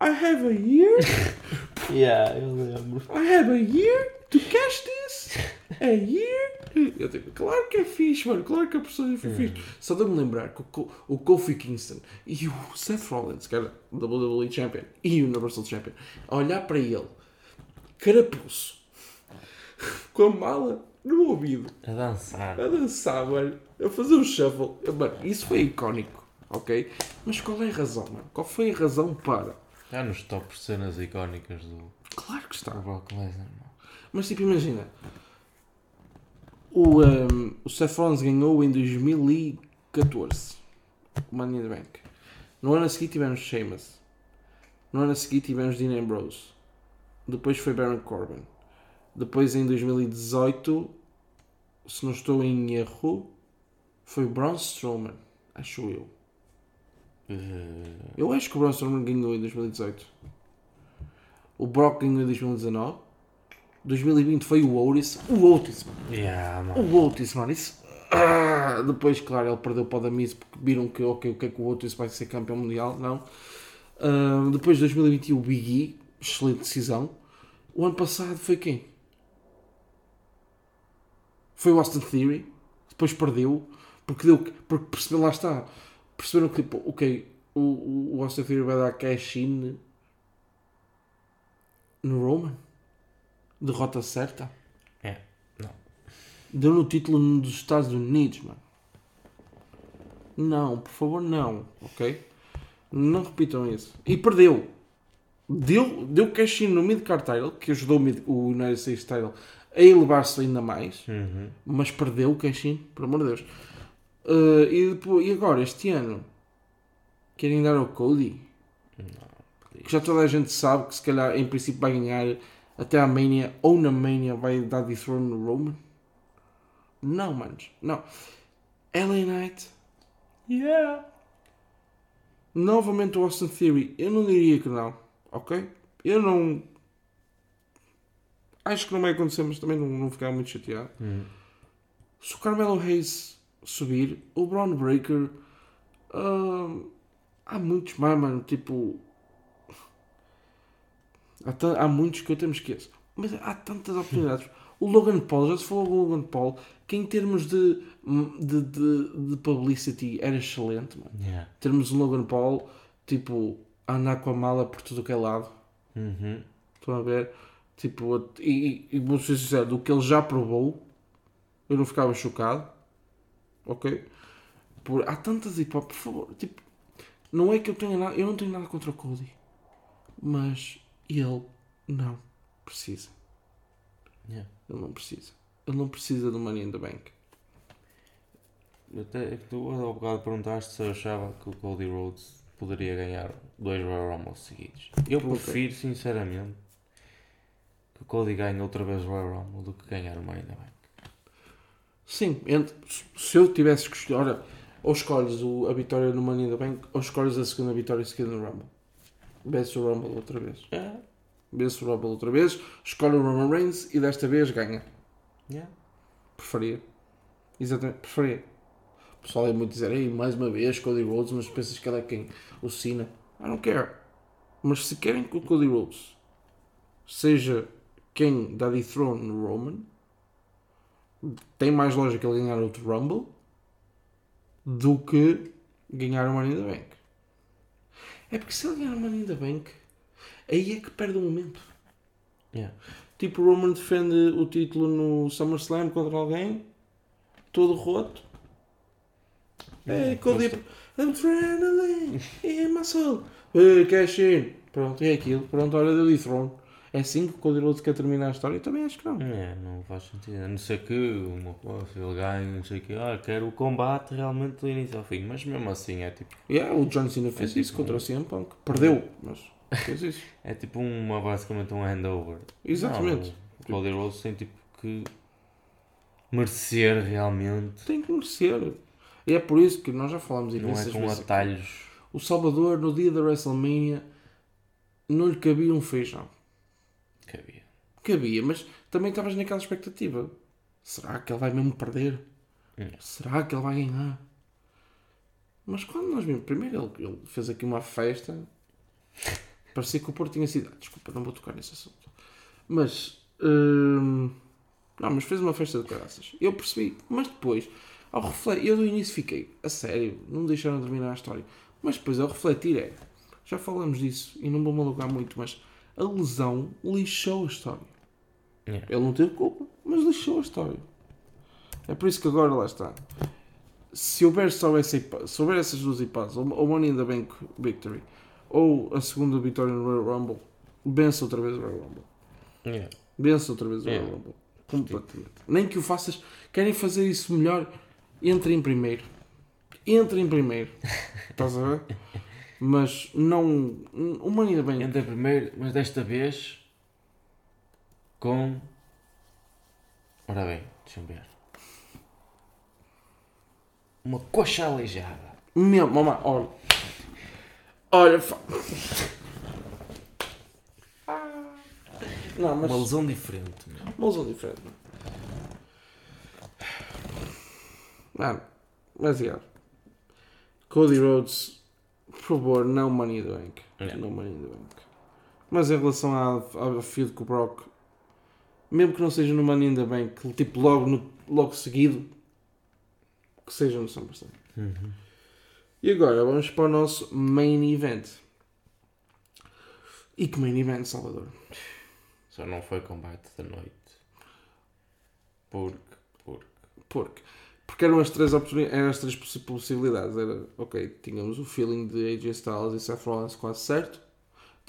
I have a year, Yeah, eu lembro. I have a year to cash this, a year. Eu tipo, claro que é fixe, mano, claro que a personagem foi fixe. Só de me lembrar que o, o Kofi Kingston e o Seth Rollins, que era WWE Champion e o Universal Champion, a olhar para ele, carapuço, com a mala no ouvido, A dançar. a dançar, mano, a fazer um shuffle. Mano, isso foi icónico, ok? Mas qual é a razão, mano? Qual foi a razão para? Já nos top cenas icónicas do, Claro que está. do Brock Lesnar. mano. Mas tipo, imagina. O, um, o Seth Rollins ganhou em 2014 o Money in the Bank. No ano a seguir tivemos Sheamus. No ano a seguir tivemos Dean Ambrose. Depois foi Baron Corbin. Depois em 2018, se não estou em erro, foi Braun Strowman. Acho eu. Eh, Eu acho que o Braun Strowman ganhou em 2018. O Brock ganhou em 2019. 2020 foi o Otis. O Otis, mano. yeah, mano. O Otis, mano. Isso... Ah, depois, claro, ele perdeu para o Damis porque viram que, ok, o que é que o Otis vai ser campeão mundial. Não. Ah, depois de 2021, o Big E. Excelente decisão. O ano passado foi quem? Foi o Austin Theory. Depois perdeu. Porque, deu, porque percebeu, lá está. Perceberam que, tipo, ok, o, o, Austin Theory vai dar cash-in no Roman. Derrota certa. É, não. Deu no título dos Estados Unidos, mano. Não, por favor, não. Ok? Não repitam isso. E perdeu. Deu, deu cash-in no mid-card title, que ajudou o, mid, o United States title a elevar-se ainda mais. Uhum. Mas perdeu o cash-in, por amor de Deus. Uh, e, depois, e agora, este ano? Querem dar ao Cody? Que já toda a gente sabe que se calhar em princípio vai ganhar até à Mania ou na Mania vai dar de throne no Roman? Não, manos. Não. LA Knight. Yeah. Novamente o Austin Theory. Eu não diria que não. Ok? Eu não. Acho que não vai acontecer, mas também não, não ficar muito chateado. Hum. Se o Carmelo Reis subir, o Braun Breaker. hum, há muitos mais, mano. Tipo. Há, há muitos que eu até me esqueço. Mas há tantas oportunidades. O Logan Paul, já se falou do Logan Paul, que em termos de, de, de, de publicity era excelente, mano. Yeah. Termos um Logan Paul, tipo, a andar com a mala por tudo que é lado. Uhum. Estão a ver? Tipo, e, e, e vou ser sincero, do que ele já provou, eu não ficava chocado. Ok? Por, há tantas hipóteses, por favor, tipo, não é que eu tenha nada, eu não tenho nada contra o Cody, mas ele não precisa. Yeah. Ele não precisa. Ele não precisa do Money in the Bank. Até que tu há bocado perguntaste se eu achava que o Cody Rhodes poderia ganhar dois Royal Rumbles seguidos. Eu Ok. prefiro, sinceramente, que o Cody ganhe outra vez o Royal Rumble do que ganhar o Money in the Bank. Sim, entre- se eu tivesse que escolher, ou escolhes a vitória no Money in the Bank, ou escolhes a segunda vitória seguida no Rumble. Vence o Rumble outra vez. É. Vence o Rumble outra vez, escolhe o Roman Reigns e desta vez ganha. Yeah. Preferia. Exatamente, preferia. O pessoal é muito dizer, ei, mais uma vez, Cody Rhodes, mas pensas que ele é quem? O Cena. I don't care. Mas se querem que o Cody Rhodes seja quem dá de throne no Roman, tem mais lógica ele ganhar outro Rumble do que ganhar o Money in the Bank. É porque se ele ganhar Money in the Bank, aí é que perde o momento. Yeah. Tipo, o Roman defende o título no SummerSlam contra alguém, todo roto. É, Cody, adrenaline in my soul. Eh, cash in. Pronto, é aquilo. Pronto, olha, deu throne. É assim que o Cody Rhodes quer terminar a história? Eu também acho que não. É, não faz sentido. A não ser que uma coisa, ele ganhe, não sei o que, ah, quero o combate realmente do início ao fim. Mas mesmo assim é tipo, Yeah, o John Cena fez tipo isso contra o CM Punk. Perdeu, mas fez isso. é tipo uma, basicamente um handover. Exatamente. Não, o Cody Rhodes tem tipo que merecer realmente. Tem que merecer. E é por isso que nós já falámos Não é imensas com vezes. atalhos. O Salvador, no dia da WrestleMania, não lhe cabia um feijão. Cabia, mas também estavas naquela expectativa. Será que ele vai mesmo perder? Hum. Será que ele vai ganhar? Mas quando nós vimos, primeiro ele, ele fez aqui uma festa, parecia que o Porto tinha sido. ah, Desculpa, não vou tocar nesse assunto. Mas. hum, não, mas fez uma festa de graças. Eu percebi, mas depois, ao refletir, eu do início fiquei, a sério, não deixaram terminar a história. Mas depois, ao refletir, é. Já falamos disso e não vou me alugar muito, mas a lesão lixou a história. Yeah. Ele não teve culpa, mas lixou a história. É por isso que agora lá está. Se houver só essa se houver essas duas hipóteses, ou Money in the Bank Victory, ou a segunda vitória no Royal Rumble, bença outra vez o Royal Rumble. Yeah. Bença outra vez o Royal É. Rumble. Completamente. Nem que o faças. Querem fazer isso melhor? Entre em primeiro. Entre em primeiro. Estás a ver? Mas não. O Money in the Bank. Entra primeiro, mas desta vez com. Ora bem, deixa-me ver. Uma coxa aleijada. Meu, mamãe, olha. Olha. Fa... Não, mas. Uma lesão diferente. meu. Uma lesão diferente. Mano, mas é. Cody Rhodes, por favor, não Money the Bank. É. Não Money the Bank. Mas em relação à, à feud com o Brock, mesmo que não seja no Money in the Bank, tipo logo, no, logo seguido, que seja no SummerSlam. Uhum. E agora vamos para o nosso main event. E que main event, Salvador? Só não foi combate da noite. Porque. Porque. Porque, porque eram as três, eram as três possi- possibilidades. Era, ok, tínhamos o feeling de AJ Styles e Seth Rollins quase certo.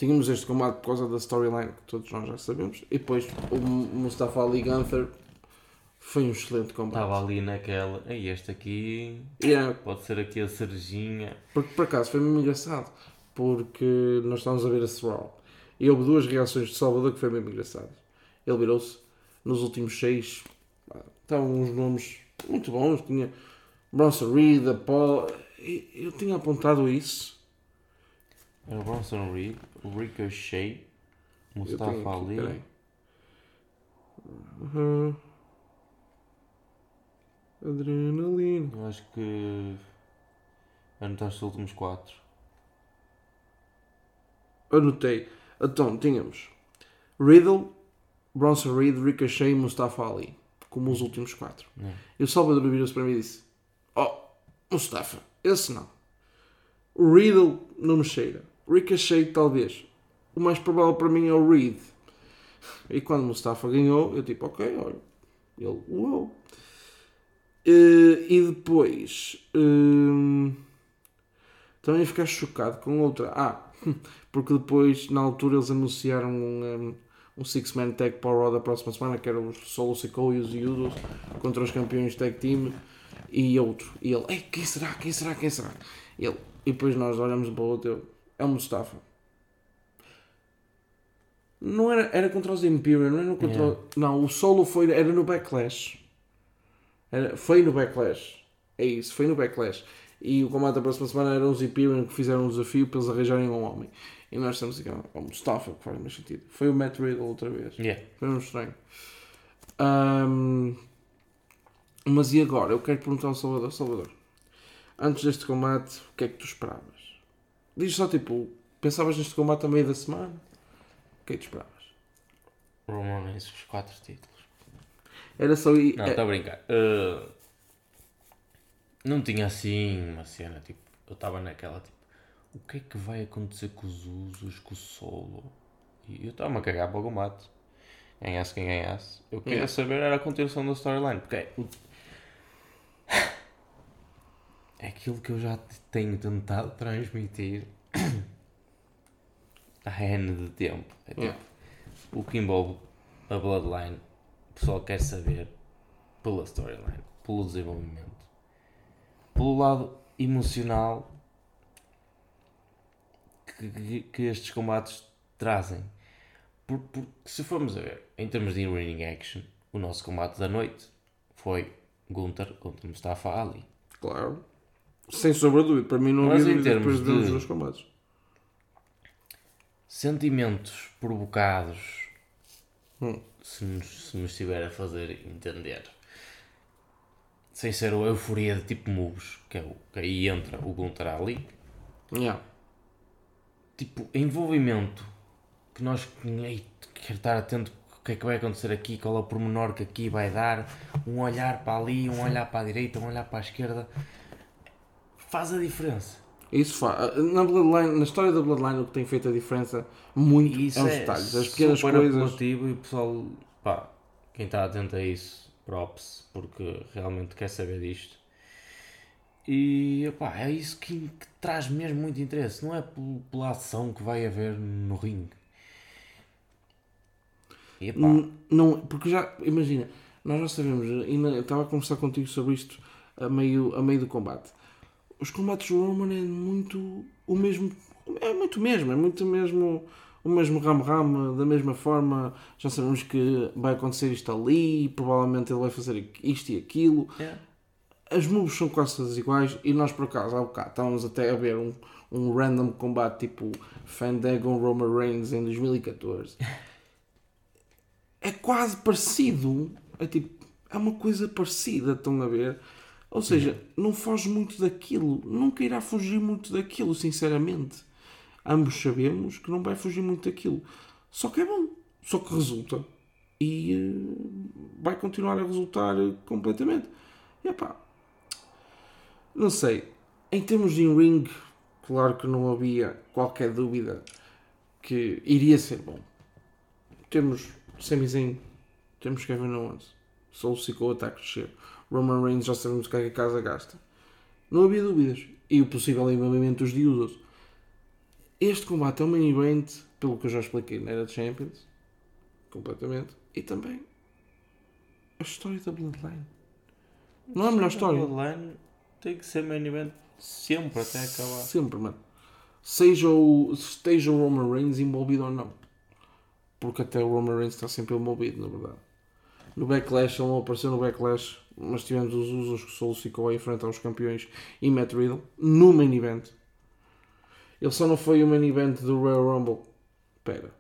Tínhamos este combate por causa da storyline que todos nós já sabemos. E depois o Mustafa Ali Gunther foi um excelente combate. Estava ali naquela. Ei, este aqui. Yeah, Pode ser aqui a cerejinha. porque por acaso foi mesmo engraçado. Porque nós estávamos a ver esse Raw. E houve duas reações de Salvador que foi mesmo engraçadas. Ele virou-se nos últimos seis. Estavam uns nomes muito bons. Tinha Bronson Reed, e Eu tinha apontado isso. Era o Bronson Reed, Ricochet, Mustafa Ali. peraí. Uhum. Adrenalina. Eu acho que. Anotaste os últimos quatro. Anotei. Então, tínhamos Riddle, Bronson Reed, Ricochet e Mustafa Ali. Como os últimos quatro. Não. E o Salvador virou-se para mim e disse: Oh, Mustafa, esse não. O Riddle não me cheira. Ricochet, talvez. O mais provável para mim é o Reed. E quando Mustafa ganhou, eu tipo, ok, olha. Ele, uou. Eh, e depois. hum, também ficar chocado com outra. Ah, porque depois, na altura, eles anunciaram um, um, um Six-Man Tag para o Raw da próxima semana, que era o Solo Sikoa e os Udos contra os campeões Tag Team e outro. E ele, ei, quem será? Quem será? Quem será? Ele, e depois nós olhamos para o outro, é o Mustafa. Não era, era contra os Imperium, não era contra. Yeah. Não, o solo foi, era no Backlash. Era, foi no Backlash. É isso, foi no Backlash. E o combate da próxima semana eram os Imperium que fizeram um desafio para eles arranjarem um homem. E nós estamos aqui, o Mustafa, que faz mais sentido. Foi o Matt Riddle outra vez. Yeah. Foi um estranho. Ahm, mas e agora? Eu quero perguntar ao Salvador. Salvador, antes deste combate, o que é que tu esperavas? Diz só tipo, pensavas neste combate a meio da semana? O que é que tu esperavas? Roman Reigns, os quatro títulos. Era só ir. Não, é- está a brincar. Uh, não tinha assim uma cena, tipo, eu estava naquela, tipo, o que é que vai acontecer com os usos, com o solo? E eu estava-me a cagar para o combate. Ganhasse quem ganhasse. Eu queria Yeah. saber era a continuação da storyline, porque é, o- é aquilo que eu já tenho tentado transmitir há N de tempo. É tipo, o que envolve a Bloodline, o pessoal quer saber pela storyline, pelo desenvolvimento, pelo lado emocional que, que, que estes combates trazem. Por, porque se formos a ver, em termos de ring action, o nosso combate da noite foi Gunther contra Mustafa Ali. Claro. Sem sombra de dúvida. Para mim não Mas havia em dúvida depois de termos dois combates. Sentimentos provocados, Hum. se, nos, se me estiver a fazer entender, sem ser a euforia de tipo moves, que, é o, que aí entra o Gunther Ali, Yeah. tipo, envolvimento que nós ei, quero estar atento o que é que vai acontecer aqui, qual é o pormenor que aqui vai dar, um olhar para ali, um olhar para a direita, um olhar para a esquerda, faz a diferença. Isso faz. Na, Bloodline, na história da Bloodline, o que tem feito a diferença muito isso é os é detalhes. As pequenas coisas. e o pessoal, pá, quem está atento a isso, props, porque realmente quer saber disto. E pá, é isso que, que traz mesmo muito interesse, não é pel- pela ação que vai haver no ringue. E epá, N- Não, porque já, imagina, nós já sabemos, ainda eu estava a conversar contigo sobre isto a meio, a meio do combate. Os combates do Roman é muito o mesmo, é muito mesmo, é muito mesmo o mesmo ram-ram, da mesma forma, já sabemos que vai acontecer isto ali, provavelmente ele vai fazer isto e aquilo. é, As moves são quase todas iguais e nós por acaso há bocado estávamos até a ver um, um random combate tipo Fandango Roman Reigns em 2014. É quase parecido. É tipo, é uma coisa parecida, estão a ver? Ou seja, não foge muito daquilo. Nunca irá fugir muito daquilo, sinceramente. Ambos sabemos que não vai fugir muito daquilo. Só que é bom. Só que resulta. E eh, vai continuar a resultar completamente. E epá, não sei. Em termos de in-ring, claro que não havia qualquer dúvida que iria ser bom. Temos Sami Zayn, temos Kevin Owens, Soul está a crescer. Roman Reigns já sabemos o que é que a casa gasta. Não havia dúvidas. E o possível envolvimento dos Diusos. Este combate é um main event, pelo que eu já expliquei na Era de Champions, completamente. E também a história da Bloodline. Não é a melhor história. Bloodline tem que ser main event sempre até acabar. Sempre, mano. Seja o, esteja o Roman Reigns envolvido ou não. Porque até o Roman Reigns está sempre envolvido, na verdade. No Backlash, ele não apareceu no Backlash, mas tivemos os usos que Soul ficou a enfrentar os campeões e Matt Riddle no main event. Ele só não foi o main event do Royal Rumble. Pera.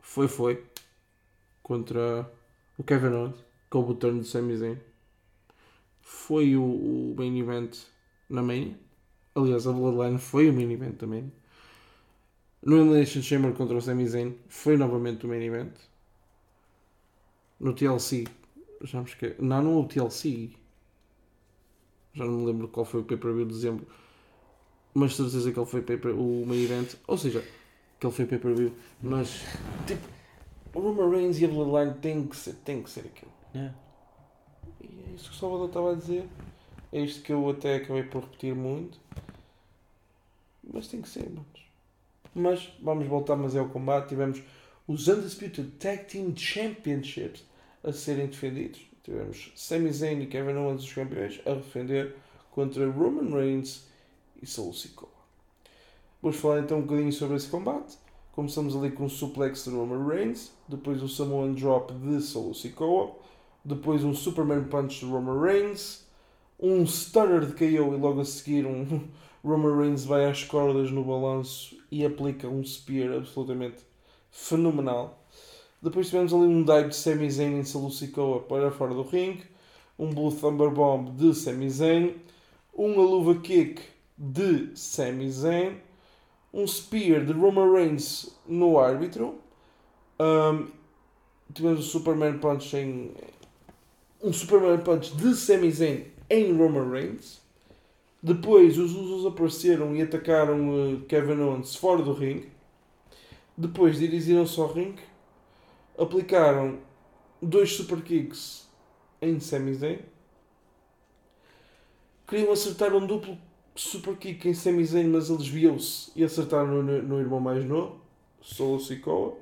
Foi, foi. Contra o Kevin Owens, com o turn de Sami Zayn. Foi o, o main event na Mania. Aliás, a Bloodline foi o main event também. No Elimination Chamber contra o Sami Zayn foi novamente o main event. No TLC, já me esqueci. Não, não houve TLC. Já não me lembro qual foi o pay-per-view de dezembro. Mas certeza que ele foi pay o main event. Ou seja, que ele foi pay-per-view. Mas, tipo, o Roman Reigns e a Bloodline tem que ser, tem que ser aquilo. Yeah. E é isso que o Salvador estava a dizer. É isto que eu até acabei por repetir muito. Mas tem que ser, manos. Mas vamos voltar mas é ao combate. Tivemos os Undisputed Tag Team Championships a serem defendidos. Tivemos Sami Zayn e Kevin Owens, os campeões, a defender contra Roman Reigns e Solo Sikoa. Vamos falar então um bocadinho sobre esse combate. Começamos ali com o suplex de Roman Reigns, depois o Samoan Drop de Solo Sikoa, depois um Superman Punch de Roman Reigns, um Stunner de KO e logo a seguir um Roman Reigns vai às cordas no balanço e aplica um Spear absolutamente fenomenal. Depois tivemos ali um dive de Sami Zayn em Solo Sikoa para fora do ringue, um Blue Thunder Bomb de Sami Zayn, uma luva kick de Sami Zayn, um Spear de Roman Reigns no árbitro, um, tivemos o Superman Punch em um Superman Punch de Sami Zayn em Roman Reigns. Depois os Usos apareceram e atacaram uh, Kevin Owens fora do ringue. Depois dirigiram-se ao ringue, aplicaram dois super kicks em Sami Zayn. Queriam acertar um duplo super kick em Sami Zayn, mas ele desviou-se e acertaram no, no irmão mais novo, Solo Sikoa.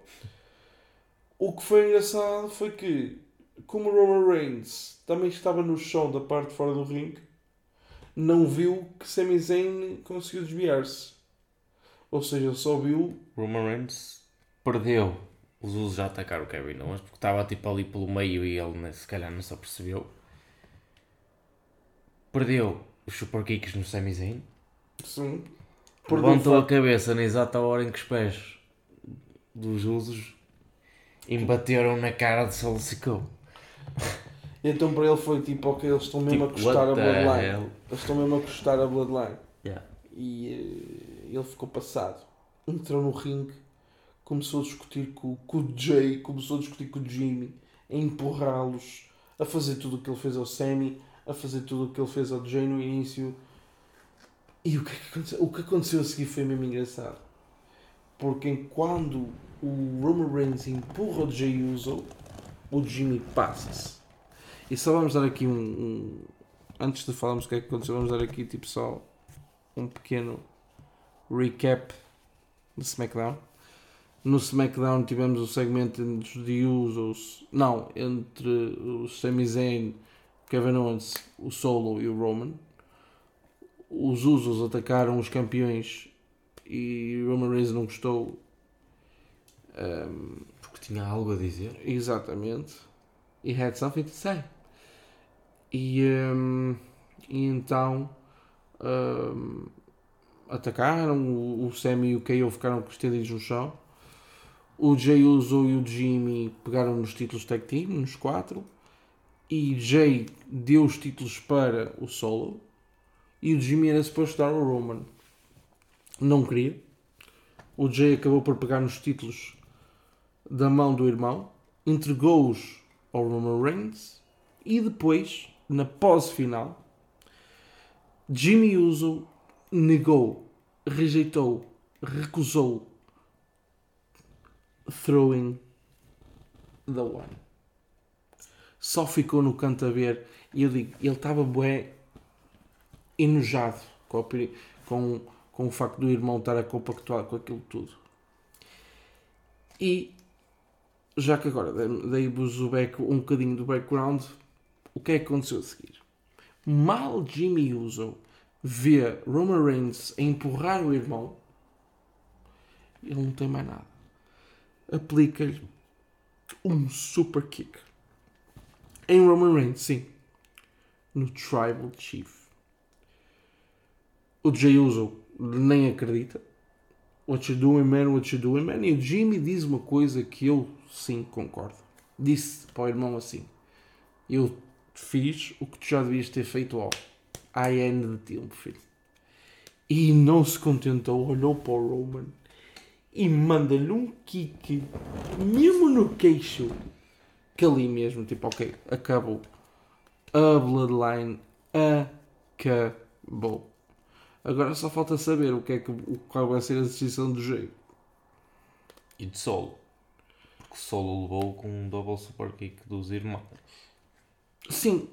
O que foi engraçado foi que, como Roman Reigns também estava no chão da parte de fora do ringue, não viu que Sami Zayn conseguiu desviar-se. Ou seja, só viu. Roman Reigns perdeu os usos a atacar o Kevin Owens porque estava tipo ali pelo meio e ele se calhar não se apercebeu. Perdeu os super kicks no Sami Zayn. Sim. Levantou a cabeça na exata hora em que os pés dos usos embateram na cara de. E então para ele foi tipo, ok, eles estão mesmo Tipo, a custar a Bloodline. hell? Eles estão mesmo a custar a Bloodline. Yeah. E eh, ele ficou passado. Entrou no ringue, começou a discutir com, com o Jay, começou a discutir com o Jimmy, a empurrá-los, a fazer tudo o que ele fez ao Sammy, a fazer tudo o que ele fez ao Jay no início. E o que, é que aconteceu? O que aconteceu a seguir foi mesmo engraçado. Porque quando o Roman Reigns empurra o Jay Uso, o Jimmy passa-se. E só vamos dar aqui um, um- Antes de falarmos o que é que aconteceu, vamos dar aqui tipo só um pequeno recap de SmackDown. No SmackDown tivemos o segmento entre os The Usos, não, entre o Sami Zayn, Kevin Owens, o Solo e o Roman. Os Usos atacaram os campeões e Roman Reigns não gostou. Ehm, Porque tinha algo a dizer. Exatamente. He had something to say. E, hum, e então hum, atacaram. O, o Sammy e o KO ficaram estendidos no chão. O Jay Uso e o Jimmy pegaram nos títulos tag team, nos quatro. E Jay deu os títulos para o Solo. E o Jimmy era suposto dar ao Roman. Não queria. O Jay acabou por pegar nos títulos da mão do irmão, entregou-os ao Roman Reigns e depois, na pose final, Jimmy Uso negou, rejeitou, recusou throwing the one. Só ficou no canto a ver e eu digo, ele estava bué enojado com, a com, com o facto do irmão estar a compactuar com aquilo tudo. E já que agora dei- dei-vos um bocadinho do background, o que é que aconteceu a seguir? Mal Jimmy Uso vê Roman Reigns a empurrar o irmão, ele não tem mais nada. Aplica-lhe um super kick. Em Roman Reigns, sim. No Tribal Chief. O Jay Uso nem acredita. What you doing, man? What you doing, man? E o Jimmy diz uma coisa que eu sim concordo. Disse para o irmão assim: Eu fiz o que tu já devias ter feito ao AN de tempo, filho. E não se contentou, olhou para o Roman e manda-lhe um kick, mesmo no queixo, que ali mesmo, tipo, ok, acabou. A Bloodline acabou. Agora só falta saber o que é que o- qual vai ser a decisão do jeito. E de solo. Porque solo levou com um double super kick dos irmãos. Sim,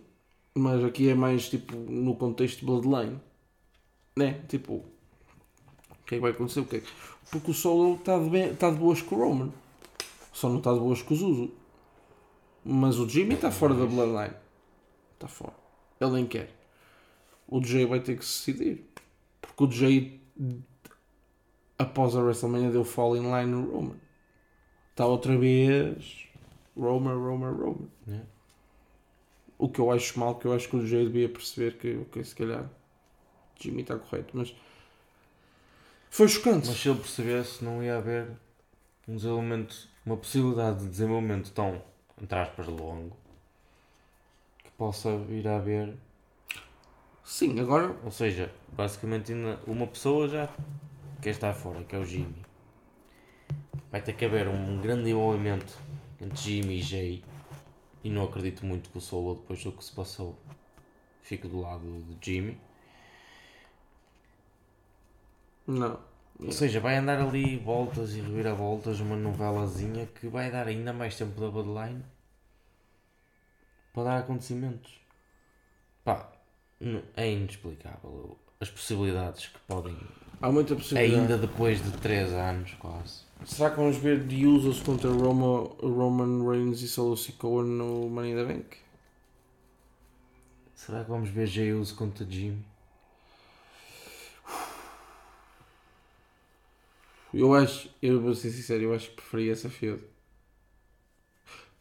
mas aqui é mais tipo no contexto Bloodline, né? Tipo, o que é que vai acontecer? O que é que- Porque o Solo está de, bem- tá de boas com o Roman, só não está de boas com o Zuzu. Mas o Jimmy está fora da Bloodline, está fora, ele nem quer. O Jay vai ter que se decidir, porque o Jay, após a WrestleMania, deu fall in line no Roman, está outra vez Roman, Roman, Roman. Yeah. O que eu acho mal, que eu acho que o Jay devia perceber que, ok, se calhar Jimmy está correto, mas foi chocante. Mas se ele percebesse, não ia haver um desenvolvimento, uma possibilidade de desenvolvimento tão, entre aspas, longo que possa vir a haver. Sim, agora Ou seja, basicamente, ainda uma pessoa já quer estar fora, que é o Jimmy. Vai ter que haver um grande envolvimento entre Jimmy e Jay. E não acredito muito que o Solo, depois do que se passou, fique do lado de Jimmy. Não. Ou seja, vai andar ali voltas e reviravoltas, uma novelazinha que vai dar ainda mais tempo da Bloodline para dar acontecimentos. Pá, é inexplicável as possibilidades que podem Há muita possibilidade. Ainda depois de 3 anos, quase. Será que vamos ver The Usos contra Roma, Roman Reigns e Solo Sikoa no Money in the Bank? Será que vamos ver Jey Uso contra Jimmy? Eu acho, eu vou ser sincero, eu acho que preferia essa feud.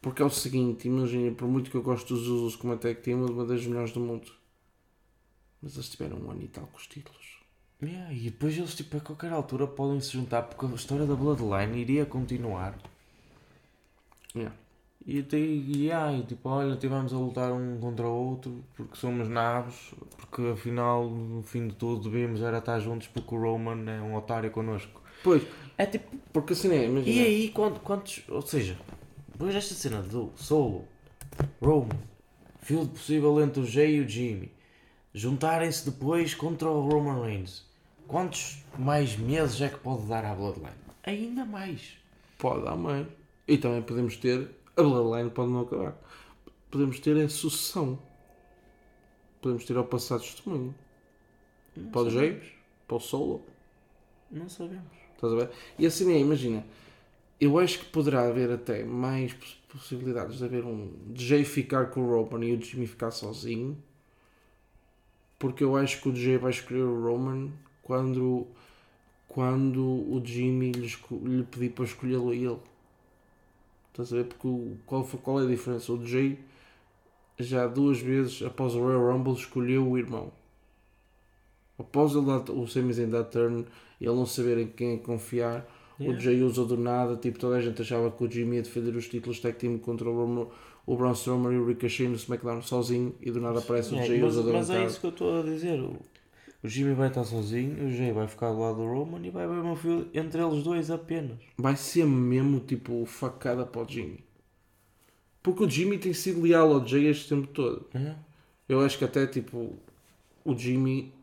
Porque é o seguinte, imagina, por muito que eu gosto dos Usos como até que tem uma das melhores do mundo. Mas eles tiveram um ano e tal com os títulos. Yeah, e depois eles, tipo, a qualquer altura podem se juntar porque a história da Bloodline iria continuar. Yeah. E, te, e, yeah, e tipo, olha, tivemos a lutar um contra o outro porque somos nabos, porque afinal, no fim de tudo, devíamos era estar juntos porque o Roman é um otário connosco. Pois, É tipo, porque assim é, imagina. e aí, quant- quantos, ou seja, depois desta cena do Solo, Roman, field possível entre o Jay e o Jimmy, juntarem-se depois contra o Roman Reigns, quantos mais meses é que pode dar à Bloodline? Ainda mais. Pode dar mais. E também podemos ter. A Bloodline pode não acabar. Podemos ter a sucessão. Podemos ter ao passado testemunho. Não Para o. James, para o Solo. Não sabemos. Estás a ver? E assim é, imagina. Eu acho que poderá haver até mais poss- possibilidades de haver um DJ ficar com o Roman e o Jimmy ficar sozinho. Porque eu acho que o DJ vai escolher o Roman quando, quando o Jimmy lhe, lhe pedir para escolhê-lo a ele. Estás a ver? Porque o- qual, qual é a diferença? O DJ já duas vezes após o Royal Rumble escolheu o irmão. Após ele dar, o Sami Zayn dar turn e ele não saber em quem confiar, o Jay usou do nada, tipo, toda a gente achava que o Jimmy ia defender os títulos tag team contra o, Roman, o Braun Strowman e o Ricochet no SmackDown sozinho e do nada aparece o É, Jay mas, Uso mas é isso que eu estou a dizer. O, o Jimmy vai estar sozinho, o Jay vai ficar do lado do Roman e vai haver uma fila entre eles dois apenas. Vai ser mesmo tipo facada para o Jimmy. Porque o Jimmy tem sido leal ao Jay este tempo todo. É? Eu acho que até tipo o Jimmy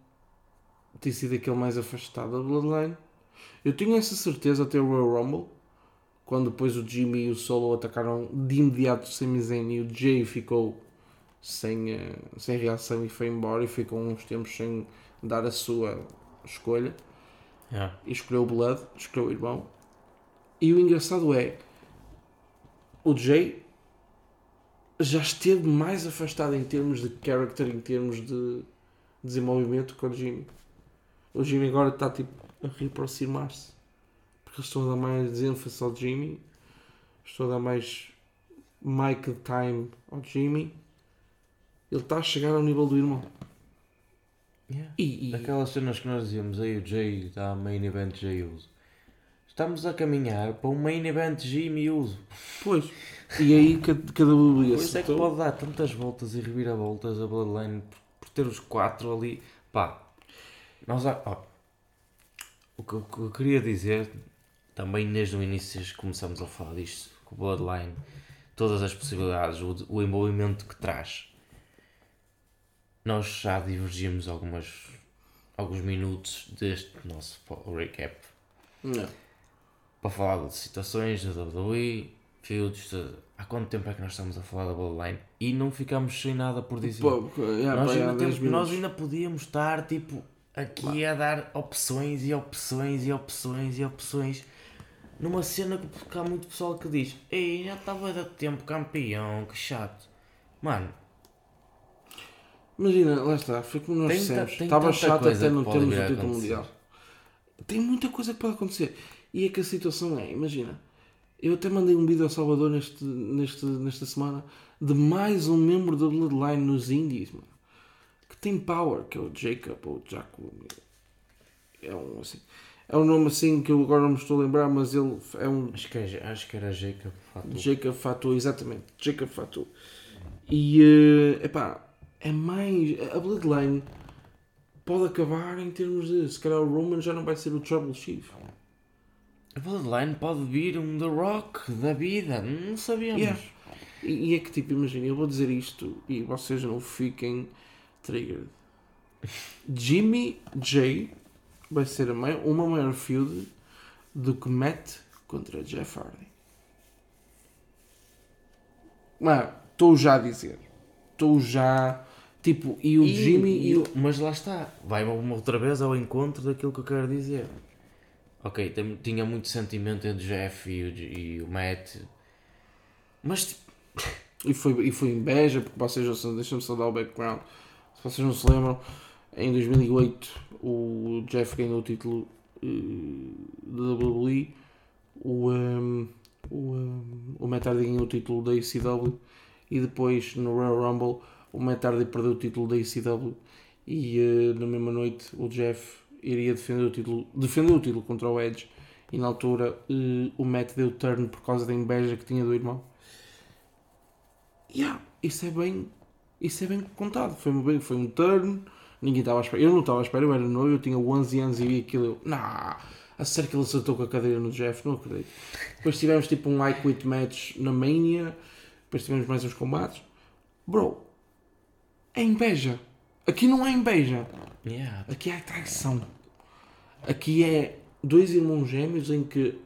tem sido aquele mais afastado da Bloodline. Eu tinha essa certeza até o Royal Rumble, quando depois o Jimmy e o Solo atacaram de imediato o Sami Zayn e o Jay ficou sem, eh, sem reação e foi embora e ficou uns tempos sem dar a sua escolha É. e escolheu o Blood, escolheu o irmão. E o engraçado é o Jay já esteve mais afastado em termos de character, em termos de desenvolvimento que o Jimmy. O Jimmy agora está tipo a reaproximar-se. Porque eles estão a dar mais ênfase ao Jimmy. Estão a dar mais mic time ao Jimmy. Ele está a chegar ao nível do irmão. Yeah. E, e- Aquelas cenas que nós dizíamos, aí o Jay está main event Jay Uso. Estamos a caminhar para um main event Jimmy Uso. pois. E aí cada, WWE isso é que pode dar tantas voltas e reviravoltas a Bloodline por, por ter os quatro ali. Pá, nós ó, o, que, o que eu queria dizer, também desde o início começamos a falar disto, com o Bloodline, todas as possibilidades, o, o envolvimento que traz. Nós já divergimos algumas, alguns minutos deste nosso recap Não. para falar de situações da WWE, feuds, de... há quanto tempo é que nós estamos a falar da Bloodline e não ficamos sem nada por dizer. Pô, yeah, nós, ainda temos- 10 nós ainda podíamos estar tipo aqui a dar opções e opções e opções e opções numa cena que há muito pessoal que diz Ei, já estava a dar tempo campeão, que chato. Mano, Imagina, lá está, foi como nós dissemos. Estava chato até não termos o título mundial. Tem muita coisa que pode acontecer. E é que a situação é, imagina, eu até mandei um vídeo ao Salvador neste, neste, nesta semana de mais um membro da Bloodline nos Indies, mano. Que tem power, que é o Jacob ou Jaco. É um assim. É um nome assim que eu agora não me estou a lembrar, mas ele é um acho que, é- acho que era Jacob Fatu. Jacob Fatu, exatamente. Jacob Fatu. E, eh, epá, é mais. A Bloodline pode acabar em termos de. Se calhar o Roman já não vai ser o Trouble Chief. A Bloodline pode vir um The Rock da vida, não sabíamos. Yeah. E, e é que tipo, imagina, eu vou dizer isto e vocês não fiquem triggered. Jimmy J vai ser a mai- uma maior feud do que Matt contra Jeff Hardy. Estou já a dizer. Estou já. Tipo, e o Jimmy e, o. Mas lá está, vai uma outra vez ao encontro daquilo que eu quero dizer. Ok, tem- tinha muito sentimento entre o Jeff e o, e o Matt, mas tipo, E foi, e foi inveja, porque vocês, ouçam- deixa-me só dar o background. Se vocês não se lembram, em 2008 o Jeff ganhou o título eh, da WWE, o, ehm, o, ehm, o Matt Hardy ganhou o título da ECW e depois no Royal Rumble o Matt Hardy perdeu o título da ECW e eh, na mesma noite o Jeff iria defender o título, defendeu o título contra o Edge e na altura eh, o Matt deu turn por causa da inveja que tinha do irmão. Yeah, isso é bem. Isso é bem contado. Foi, bem, foi um turn. Ninguém estava à espera. Eu não estava à espera, eu era novo, eu tinha 11 anos e vi aquilo. Eu, nah, a sério que ele acertou com a cadeira no Jeff, não acredito. Depois tivemos tipo um I Quit match na Mania. Depois tivemos mais uns combates. Bro, é inveja. Aqui não é inveja. yeah, Aqui é traição. Aqui é dois irmãos gêmeos em que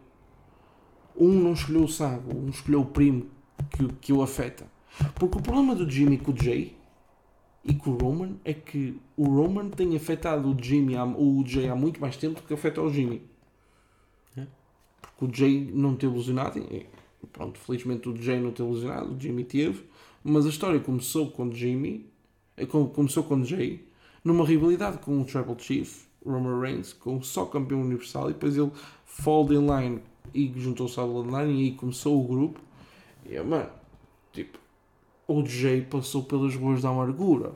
um não escolheu o sago, um escolheu o primo que, que o afeta. Porque o problema do Jimmy com o Jay e com o Roman é que o Roman tem afetado o Jimmy, o Jay há muito mais tempo do que afeta o Jimmy. É. Porque o Jay não teve ilusionado, e pronto, felizmente o Jay não teve ilusionado, o Jimmy teve, mas a história começou com o Jimmy, eh, com- começou com o Jay, numa rivalidade com o Tribal Chief, Roman Reigns, com só campeão universal, e depois ele fall in line e juntou-se à Bloodline e aí começou o grupo. E, mano, tipo, o Jay passou pelas ruas da amargura.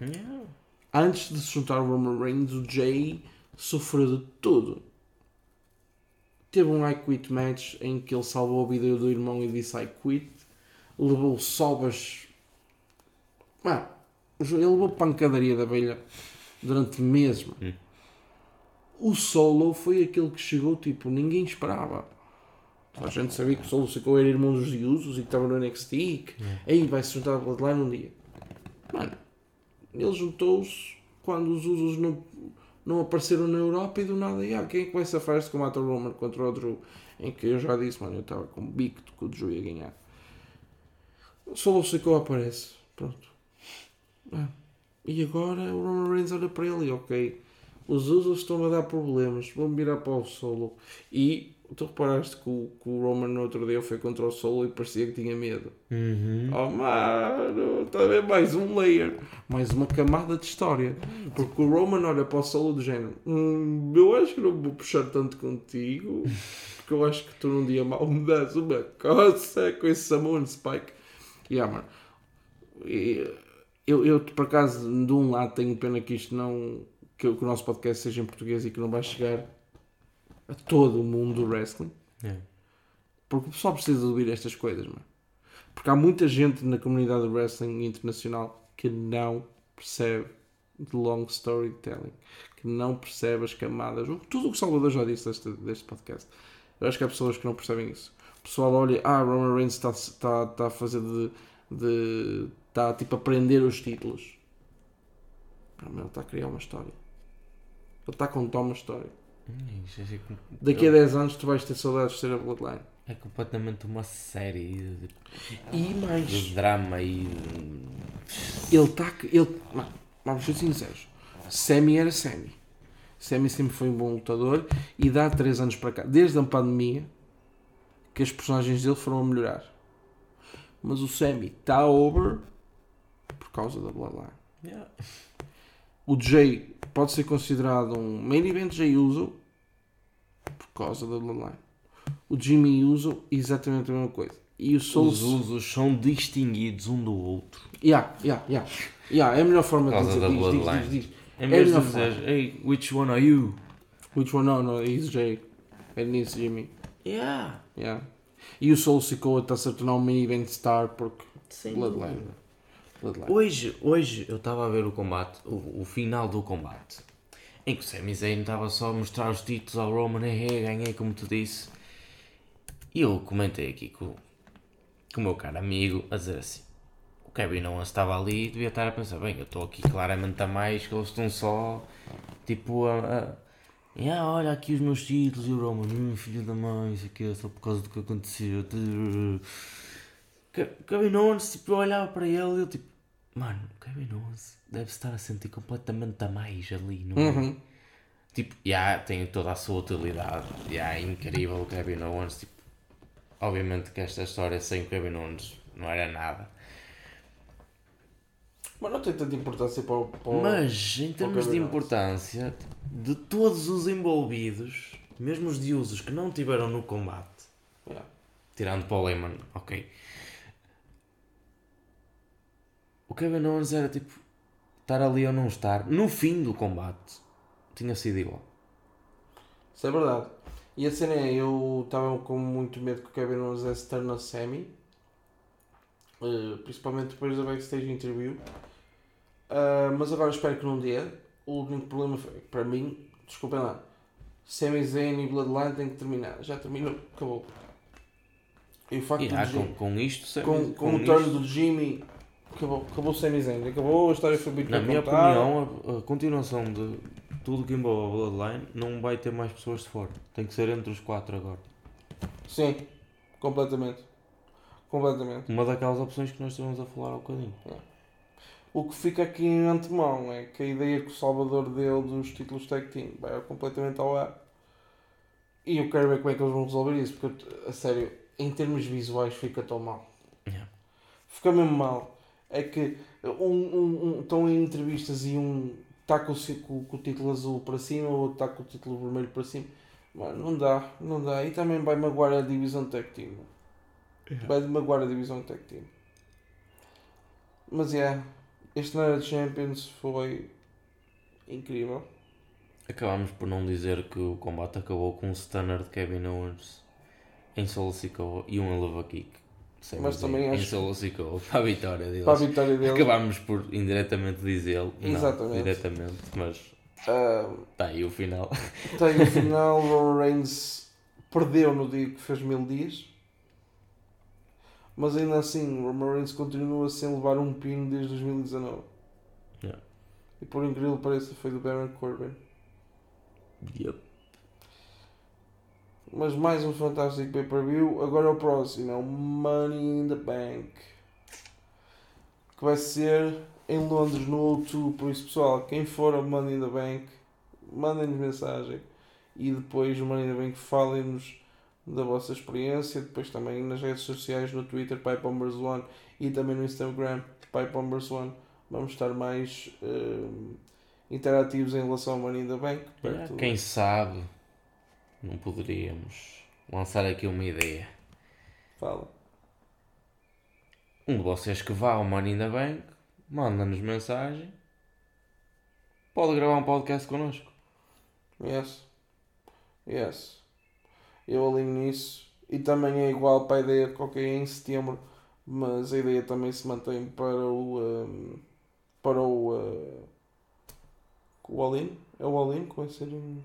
yeah. Antes de se juntar ao Roman Reigns, o Jay sofreu de tudo. Teve um I Quit match em que ele salvou a vida do irmão e disse I Quit. Levou sobas. Mano, ele levou pancadaria da abelha durante meses. mano. Hum. O Solo foi aquele que chegou, tipo, ninguém esperava. A gente sabia que o Solo Sikoa era irmão dos Usos e que estava no NXT. e que Aí vai se juntar a Bloodline um dia. Mano, ele juntou-se quando os Usos não, não apareceram na Europa e do nada, ah, quem é que vai safar este combate ao Roman contra o Drew? Em que eu já disse, mano, eu estava com o bico de que o Drew ia ganhar. O Solo Sikoa aparece, pronto. Ah, E agora o Roman Reigns olha para ele e ok, os Usos estão a dar problemas, vão virar para o Solo. E tu reparaste que o, que o Roman no outro dia foi contra o Solo e parecia que tinha medo. Uhum. Oh mano, está a ver mais um layer, mais uma camada de história. Porque o Roman olha para o solo do género: hum, Eu acho que não vou puxar tanto contigo, porque eu acho que tu num dia mal me das uma coça com esse Samoan Spike. Yeah, mano. E Eu, eu, por acaso, de um lado, tenho pena que isto não. que, o- que o nosso podcast seja em português e que não vai chegar a todo o mundo do wrestling. É. Porque o pessoal precisa de ouvir estas coisas, mano. Porque há muita gente na comunidade do wrestling internacional que não percebe de long storytelling, que não percebe as camadas, tudo o que o Salvador já disse deste, deste podcast. Eu acho que há pessoas que não percebem isso. O pessoal olha, ah, Roman Reigns está, está, está a fazer de, de. está tipo a prender os títulos. Mim, ele está a criar uma história. Ele está a contar uma história. Hum, é assim Daqui a 10 anos tu vais ter saudades de ser a Bloodline. É completamente uma série de, E mais. de drama e. Ele está. Ele, vamos ser sinceros. Sammy era Sammy. Sammy sempre foi um bom lutador e dá 3 anos para cá, desde a pandemia, que as personagens dele foram a melhorar. Mas o Sammy está over por causa da Bloodline. Yeah. O Jay pode ser considerado um main event Jay Uso por causa da Bloodline. O Jimmy Uso, exatamente a mesma coisa. E o Soul Os usos são distinguidos um do outro. Yeah, yeah, yeah. Yeah, é a melhor forma de dizer. da Diz, diz, Bloodline. diz, diz. Em É vez de melhor dizer, hey, which one are you? Which one? No, no, he's Jay. And it's Jimmy. Yeah. Yeah. E o Soul Sikoa está-se a tornar um main event star porque Sem Bloodline. Hoje, hoje eu estava a ver o combate, o, o final do combate, em que o Sami Zayn estava só a mostrar os títulos ao Roman, hey, ganhei como tu disse. E eu comentei aqui com, com o meu caro amigo a dizer assim, o Kevin Owens estava ali e devia estar a pensar, bem, eu estou aqui claramente a mais, que eles estão só, tipo, a... a "Yeah, olha aqui os meus títulos e o Roman, hum, filho da mãe, isso aqui é só por causa do que aconteceu. Ke- Kevin Owens, tipo, eu olhava para ele e eu tipo, Mano, o Kevin Owens deve estar a sentir completamente a mais ali, não é? Uhum. Tipo, já tem toda a sua utilidade, já é incrível o Kevin Owens. Tipo, obviamente que esta história sem o Kevin Owens não era nada. Mas não tem tanta importância para o. Para o- Mas em termos de importância, de todos os envolvidos, mesmo os deuses que não tiveram no combate, Yeah. tirando Paul Heyman, ok. O Kevin Owens era tipo estar ali ou não estar. No fim do combate, tinha sido igual. Isso é verdade. E a cena é, eu estava com muito medo que o Kevin Owens se turn na semi. eh, principalmente depois da backstage interview. Ah, mas agora espero que não dê. O único problema foi, para mim, desculpem lá, Sami Zayn e Bloodline têm que terminar. Já terminou, acabou. E o facto E, ah, do com, Jimmy, com isto, Sami- com, com, o turno do Jimmy, acabou, acabou o Sami Zayn. Acabou, a história foi muito Na minha contada. opinião, a, a continuação de tudo que envolve a Bloodline não vai ter mais pessoas de fora. Tem que ser entre os quatro agora. Sim, completamente. Completamente. Uma daquelas opções que nós estivemos a falar há um bocadinho. O que fica aqui em antemão é que a ideia que o Salvador deu dos títulos tag team vai completamente ao ar. E eu quero ver como é que eles vão resolver isso, porque a sério, em termos visuais fica tão mal. Yeah. Fica mesmo mal. É que um, um, um- estão em entrevistas e um está com, com, com o título azul para cima, o outro está com o título vermelho para cima. Mano, não dá, não dá. E também vai magoar a divisão tag team. Vai magoar a divisão tag team. Mas é, este Night Champions foi incrível. Acabámos por não dizer que o combate acabou com um stunner de Kevin Owens em solo e um eleva kick. Sem Mas também acho- Sikoa para a vitória deles. Para a vitória dele. Acabámos por indiretamente dizê-lo. Não, Exatamente. diretamente, mas está aí o final. tem o final, Roman Reigns perdeu no dia que fez mil dias. Mas ainda assim, Roman Reigns continua sem levar um pino desde 2019. Yeah. E por incrível que pareça, foi do Baron Corbin. Yep. Mas mais um fantástico pay-per-view. Agora o próximo é o Money in the Bank. Que vai ser em Londres no O2. Por isso, pessoal, quem for ao Money in the Bank, mandem-nos mensagem. E depois o Money in the Bank falem-nos da vossa experiência. Depois também nas redes sociais, no Twitter, Pipeombers One e também no Instagram, Pipeombers One. Vamos estar mais eh, interativos em relação ao Money in the Bank. Perto- Quem sabe não poderíamos lançar aqui uma ideia. Fala. Um de vocês que vá ao the Bank, manda-nos mensagem. Pode gravar um podcast connosco. Yes. Yes. Eu alinho nisso. E também é igual para a ideia ok, é em setembro, mas a ideia também se mantém para o. um, para o. uh, o All-In? É o All-In que vai ser em.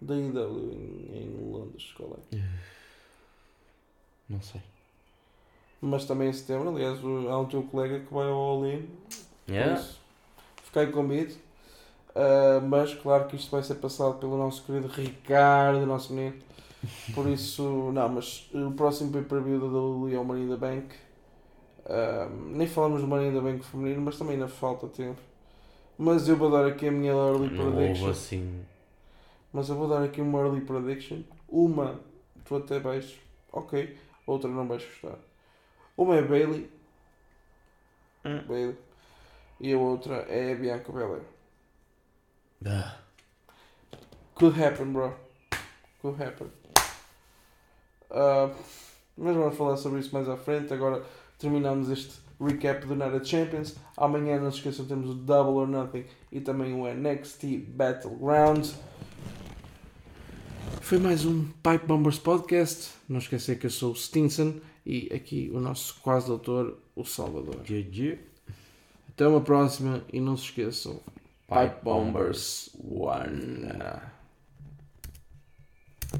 Da IW em, em Londres, qual é? Não sei. Mas também em setembro, aliás, há um teu colega que vai ao All-In Yeah? fiquei com medo. Ah, mas claro que isto vai ser passado pelo nosso querido Ricardo, nosso menino. Por isso, não, mas o próximo pay-per-view da WWE é o Money in the Bank. Ah, nem falamos do Money in the Bank feminino, mas também ainda falta tempo. Mas eu vou dar aqui a minha early Não prediction. houve assim. Mas eu vou dar aqui uma early prediction. Uma, tu até vais, ok. Outra não vais gostar. Uma é Bailey. Hum. Bailey. E a outra é a Bianca Belair. Ah, Could happen, bro. Could happen. Ah, mas vamos falar sobre isso mais à frente. Agora terminamos este recap do Night of Champions. Amanhã não se esqueçam, temos o Double or Nothing e também o NXT Battleground. Foi mais um Pipe Bombers Podcast. Não esquecer que eu sou o Stinson e aqui o nosso quase doutor, o Salvador. GG. Até uma próxima e não se esqueçam. Pipe Pipe Bombers One.